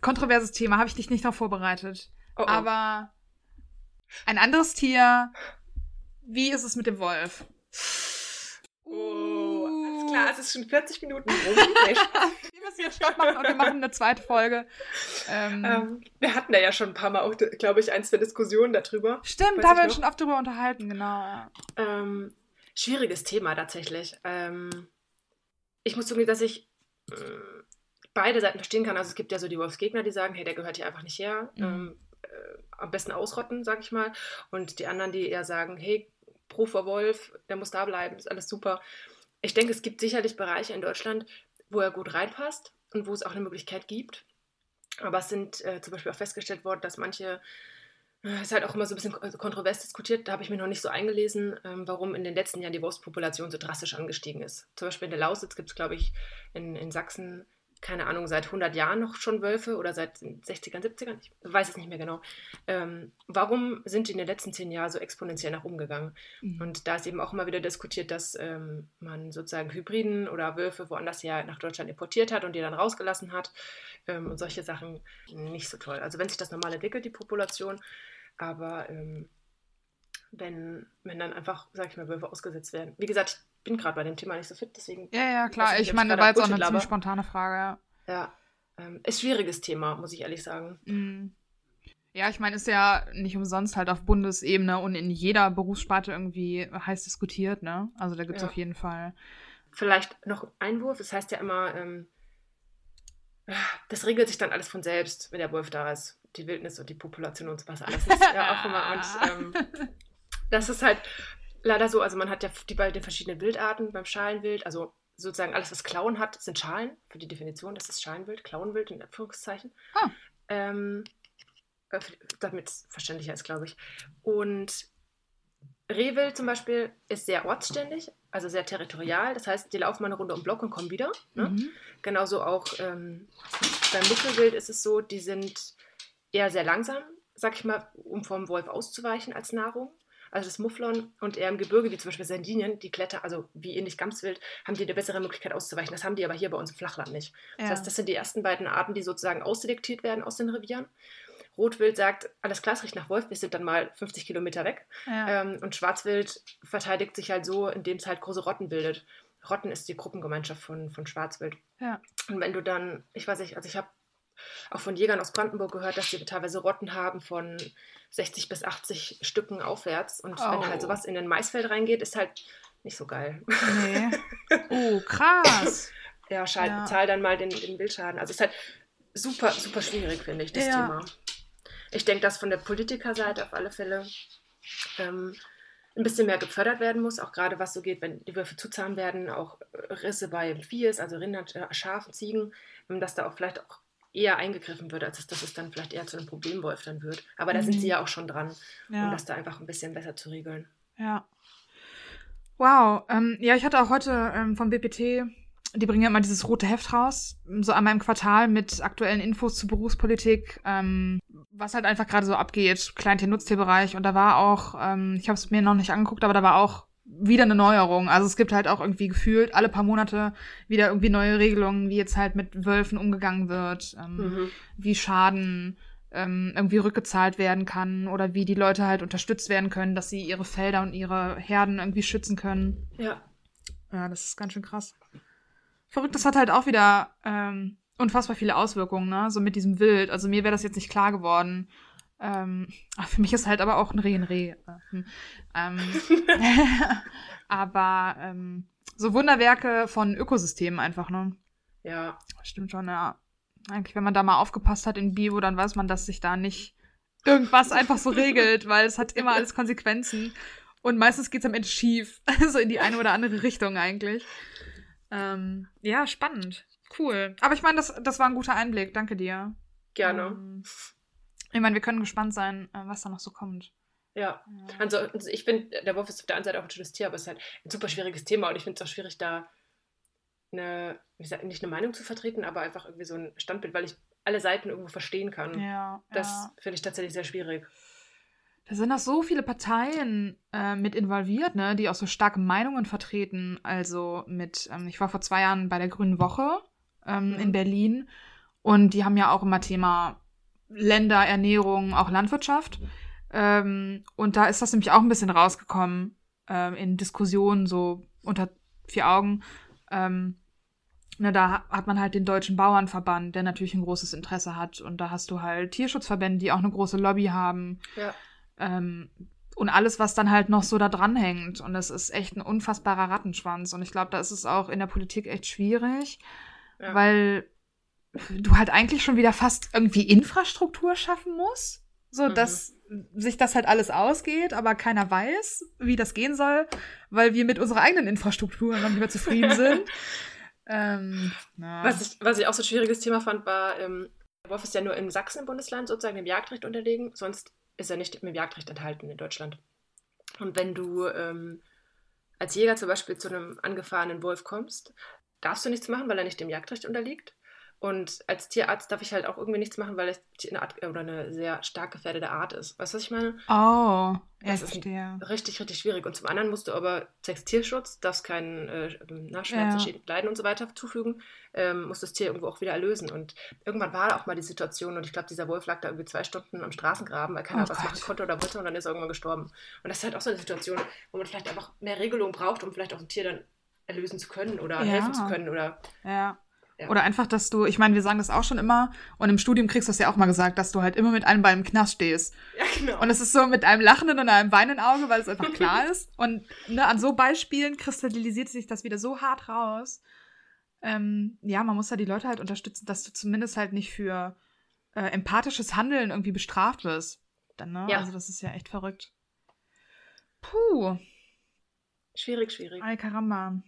kontroverses Thema, habe ich dich nicht darauf vorbereitet. Oh, oh. Aber ein anderes Tier, wie ist es mit dem Wolf? Oh, alles klar, es ist schon 40 Minuten rum. Wir müssen jetzt Stopp machen und wir machen eine zweite Folge. Ähm, ähm, wir hatten da ja schon ein paar Mal auch, glaube ich, ein, zwei Diskussionen darüber. stimmt, weiß da haben wir uns noch. schon oft drüber unterhalten, genau. Ähm, schwieriges Thema tatsächlich. Ähm, ich muss zugeben, dass ich äh, beide Seiten verstehen kann. Also es gibt ja so die Wolfsgegner, die sagen, hey, der gehört hier einfach nicht her. Mhm. Ähm, äh, am besten ausrotten, sag ich mal. Und die anderen, die eher sagen, hey, pro vor Wolf, der muss da bleiben, ist alles super. Ich denke, es gibt sicherlich Bereiche in Deutschland, wo er gut reinpasst und wo es auch eine Möglichkeit gibt. Aber es sind äh, zum Beispiel auch festgestellt worden, dass manche ist halt auch immer so ein bisschen kon- kontrovers diskutiert. Da habe ich mir noch nicht so eingelesen, ähm, warum in den letzten Jahren die Wurstpopulation so drastisch angestiegen ist. Zum Beispiel in der Lausitz gibt es, glaube ich, in, in Sachsen keine Ahnung, seit 100 Jahren noch schon Wölfe oder seit den 60ern, 70ern, ich weiß es nicht mehr genau. Ähm, warum sind die in den letzten zehn Jahren so exponentiell nach oben gegangen? Mhm. Und da ist eben auch immer wieder diskutiert, dass ähm, man sozusagen Hybriden oder Wölfe woanders her nach Deutschland importiert hat und die dann rausgelassen hat ähm, und solche Sachen nicht so toll. Also wenn sich das normal entwickelt, die Population, aber ähm, wenn, wenn dann einfach, sag ich mal, Wölfe ausgesetzt werden. Wie gesagt, ich bin gerade bei dem Thema nicht so fit, deswegen. Ja, ja, klar. Ich meine, da war jetzt auch eine ziemlich spontane Frage. Ja, ja ähm, ist schwieriges Thema, muss ich ehrlich sagen. Mhm. Ja, ich meine, ist ja nicht umsonst halt auf Bundesebene und in jeder Berufssparte irgendwie heiß diskutiert, ne? Also da gibt es ja. auf jeden Fall. Vielleicht noch ein Einwurf, das heißt ja immer, ähm, das regelt sich dann alles von selbst, wenn der Wolf da ist. Die Wildnis und die Population und was alles ist ja auch immer. Und ähm, das ist halt leider so, also man hat ja die beiden verschiedenen Wildarten beim Schalenwild, also sozusagen alles, was Klauen hat, sind Schalen, für die Definition, das ist Schalenwild, Klauenwild in Anführungszeichen. Ah. Ähm, äh, damit es verständlicher ist, glaube ich. Und Rehwild zum Beispiel ist sehr ortsständig, also sehr territorial. Das heißt, die laufen mal eine Runde um Block und kommen wieder. Ne? Mhm. Genauso auch ähm, beim Muffelwild ist es so, die sind eher sehr langsam, sag ich mal, um vom Wolf auszuweichen als Nahrung. Also das Mufflon und eher im Gebirge, wie zum Beispiel Sardinien, die Kletter, also wie ähnlich Gamswild, haben die eine bessere Möglichkeit auszuweichen. Das haben die aber hier bei uns im Flachland nicht. Ja. Das heißt, das sind die ersten beiden Arten, die sozusagen ausselektiert werden aus den Revieren. Rotwild sagt, alles klar, es riecht nach Wolf, wir sind dann mal 50 Kilometer weg. Ja. Ähm, und Schwarzwild verteidigt sich halt so, indem es halt große Rotten bildet. Rotten ist die Gruppengemeinschaft von, von Schwarzwild. Ja. Und wenn du dann, ich weiß nicht, also ich habe auch von Jägern aus Brandenburg gehört, dass sie teilweise Rotten haben von 60 bis 80 Stücken aufwärts. Und oh. wenn halt sowas in den Maisfeld reingeht, ist halt nicht so geil. Nee. Oh, krass. ja, schalt, ja. zahl dann mal den, den Wildschaden. Also es ist halt super, super schwierig, finde ich, das ja. Thema. Ich denke, dass von der Politikerseite auf alle Fälle ähm, ein bisschen mehr gefördert werden muss, auch gerade was so geht, wenn die Würfe zu zahm werden, auch Risse bei Vieh ist, also Rindern, Schafen, Ziegen, dass da auch vielleicht auch eher eingegriffen wird, als dass es dann vielleicht eher zu einem Problemwolf dann wird. Aber da mhm. sind sie mhm. ja auch schon dran, ja. um das da einfach ein bisschen besser zu regeln. Ja. Wow. Ähm, ja, ich hatte auch heute ähm, vom BPT, die bringen ja immer dieses rote Heft raus, so einmal im Quartal mit aktuellen Infos zur Berufspolitik, ähm, was halt einfach gerade so abgeht, Kleintier-Nutztierbereich. Und da war auch, ähm, ich habe es mir noch nicht angeguckt, aber da war auch wieder eine Neuerung. Also es gibt halt auch irgendwie gefühlt alle paar Monate wieder irgendwie neue Regelungen, wie jetzt halt mit Wölfen umgegangen wird, ähm, mhm. wie Schaden ähm, irgendwie rückgezahlt werden kann oder wie die Leute halt unterstützt werden können, dass sie ihre Felder und ihre Herden irgendwie schützen können. Ja. Ja, das ist ganz schön krass. Verrückt, das hat halt auch wieder ähm, unfassbar viele Auswirkungen, ne? So mit diesem Wild. Also mir wäre das jetzt nicht klar geworden. Ähm, für mich ist halt aber auch ein Reh ein Reh. Hm. Ähm, aber ähm, so Wunderwerke von Ökosystemen einfach, ne? Ja. Stimmt schon, ja. Eigentlich, wenn man da mal aufgepasst hat in Bio, dann weiß man, dass sich da nicht irgendwas einfach so regelt, weil es hat immer alles Konsequenzen. Und meistens geht es am Ende schief. so in die eine oder andere Richtung eigentlich. Ähm, ja, spannend. Cool. Aber ich meine, das, das war ein guter Einblick. Danke dir. Gerne. Ähm, ich meine, wir können gespannt sein, äh, was da noch so kommt. Ja, also, also ich finde, der Wolf ist auf der einen Seite auch ein schönes Tier, aber es ist halt ein super schwieriges Thema und ich finde es auch schwierig, da eine, nicht eine Meinung zu vertreten, aber einfach irgendwie so ein Standbild, weil ich alle Seiten irgendwo verstehen kann. Ja, das ja. finde ich tatsächlich sehr schwierig. Da sind auch so viele Parteien äh, mit involviert, ne, die auch so starke Meinungen vertreten. Also mit, ähm, ich war vor zwei Jahren bei der Grünen Woche ähm, mhm. in Berlin und die haben ja auch immer Thema Länder, Ernährung, auch Landwirtschaft. Ähm, und da ist das nämlich auch ein bisschen rausgekommen ähm, in Diskussionen so unter vier Augen. Ähm, ne, da hat man halt den Deutschen Bauernverband, der natürlich ein großes Interesse hat. Und da hast du halt Tierschutzverbände, die auch eine große Lobby haben. Ja. Ähm, und alles, was dann halt noch so da dranhängt. Und es ist echt ein unfassbarer Rattenschwanz. Und ich glaube, da ist es auch in der Politik echt schwierig, ja. weil du halt eigentlich schon wieder fast irgendwie Infrastruktur schaffen musst. So, mhm. dass sich das halt alles ausgeht, aber keiner weiß, wie das gehen soll, weil wir mit unserer eigenen Infrastruktur noch nicht mehr zufrieden sind. ähm, was, ich, was ich auch so ein schwieriges Thema fand, war, ähm, Wolf ist ja nur in Sachsen Bundesland sozusagen dem Jagdrecht unterlegen, sonst ist er nicht mit dem Jagdrecht enthalten in Deutschland. Und wenn du ähm, als Jäger zum Beispiel zu einem angefahrenen Wolf kommst, darfst du nichts machen, weil er nicht dem Jagdrecht unterliegt. Und als Tierarzt darf ich halt auch irgendwie nichts machen, weil es eine Art oder eine sehr stark gefährdete Art ist. Weißt du, was ich meine? Oh, Das ist verstehe. Richtig, richtig schwierig. Und zum anderen musst du aber zwecks Tierschutz, darfst keinen äh, na, Schmerzen, Ja. Schäden, Leiden und so weiter zufügen, ähm, musst das Tier irgendwo auch wieder erlösen. Und irgendwann war da auch mal die Situation, und ich glaube, dieser Wolf lag da irgendwie zwei Stunden am Straßengraben, weil keiner Oh was Gott. machen konnte oder wollte, und dann ist er irgendwann gestorben. Und das ist halt auch so eine Situation, wo man vielleicht einfach mehr Regelung braucht, um vielleicht auch ein Tier dann erlösen zu können oder Ja. helfen zu können. Oder Ja. Ja. Oder einfach, dass du, ich meine, wir sagen das auch schon immer, und im Studium kriegst du das ja auch mal gesagt, dass du halt immer mit einem Bein im Knast stehst. ja, genau. Und es ist so mit einem lachenden und einem weinenden Auge, weil es einfach klar ist. Und ne, an so Beispielen kristallisiert sich das wieder so hart raus. Ähm, ja, man muss ja die Leute halt unterstützen, dass du zumindest halt nicht für äh, empathisches Handeln irgendwie bestraft wirst. Dann, ne? Ja. Also das ist ja echt verrückt. Puh, schwierig, schwierig. ay caramba.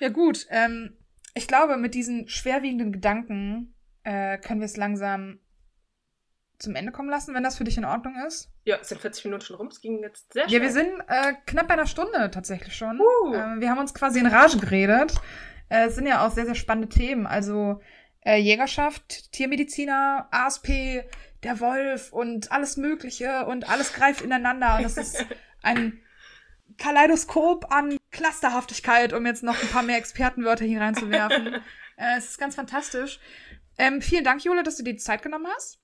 Ja gut, ähm, ich glaube, mit diesen schwerwiegenden Gedanken äh, können wir es langsam zum Ende kommen lassen, wenn das für dich in Ordnung ist. Ja, es sind 40 Minuten schon rum. Es ging jetzt sehr Ja, schnell. wir sind äh, knapp bei einer Stunde tatsächlich schon. Uh. Äh, wir haben uns quasi in Rage geredet. Äh, es sind ja auch sehr, sehr spannende Themen. Also äh, Jägerschaft, Tiermediziner, ASP, der Wolf und alles Mögliche und alles greift ineinander. Und das ist ein Kaleidoskop an Clusterhaftigkeit, um jetzt noch ein paar mehr Expertenwörter hier reinzuwerfen. äh, es ist ganz fantastisch. Ähm, vielen Dank, Jule, dass du dir die Zeit genommen hast,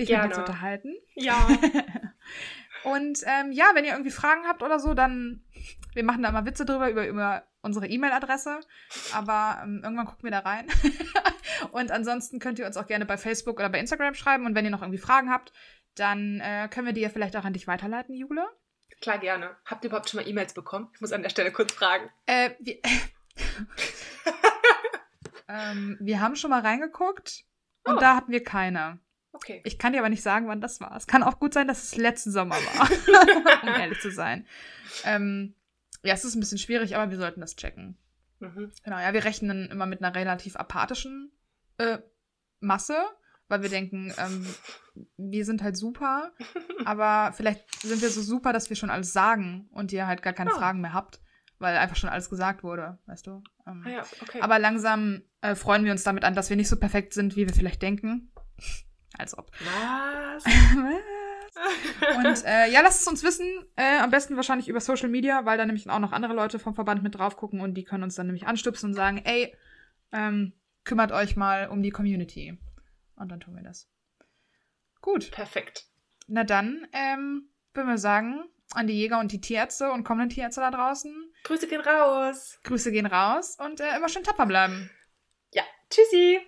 dich mit zu unterhalten. Ja. Und ähm, ja, wenn ihr irgendwie Fragen habt oder so, dann wir machen da immer Witze drüber über, über unsere E-Mail-Adresse. Aber ähm, irgendwann gucken wir da rein. und ansonsten könnt ihr uns auch gerne bei Facebook oder bei Instagram schreiben. Und wenn ihr noch irgendwie Fragen habt, dann äh, können wir die ja vielleicht auch an dich weiterleiten, Jule. Klar, gerne. Habt ihr überhaupt schon mal E-Mails bekommen? Ich muss an der Stelle kurz fragen. Äh, wir, ähm, wir haben schon mal reingeguckt und Oh. da hatten wir keine. Okay. Ich kann dir aber nicht sagen, wann das war. Es kann auch gut sein, dass es letzten Sommer war, um ehrlich zu sein. Ähm, ja, es ist ein bisschen schwierig, aber wir sollten das checken. Mhm. Genau, ja, wir rechnen immer mit einer relativ apathischen äh, Masse, weil wir denken, ähm, wir sind halt super, aber vielleicht sind wir so super, dass wir schon alles sagen und ihr halt gar keine Oh. Fragen mehr habt, weil einfach schon alles gesagt wurde, weißt du? Ähm, Ah ja, okay. aber langsam äh, freuen wir uns damit an, dass wir nicht so perfekt sind, wie wir vielleicht denken. Als ob. Was? Und äh, ja, lasst es uns wissen. Äh, am besten wahrscheinlich über Social Media, weil da nämlich auch noch andere Leute vom Verband mit drauf gucken und die können uns dann nämlich anstupsen und sagen, ey, ähm, kümmert euch mal um die Community. Und dann tun wir das. Gut. Perfekt. Na dann, ähm, würden wir sagen, an die Jäger und die Tierärzte und kommenden Tierärzte da draußen, Grüße gehen raus. Grüße gehen raus und äh, immer schön tapfer bleiben. Ja, tschüssi.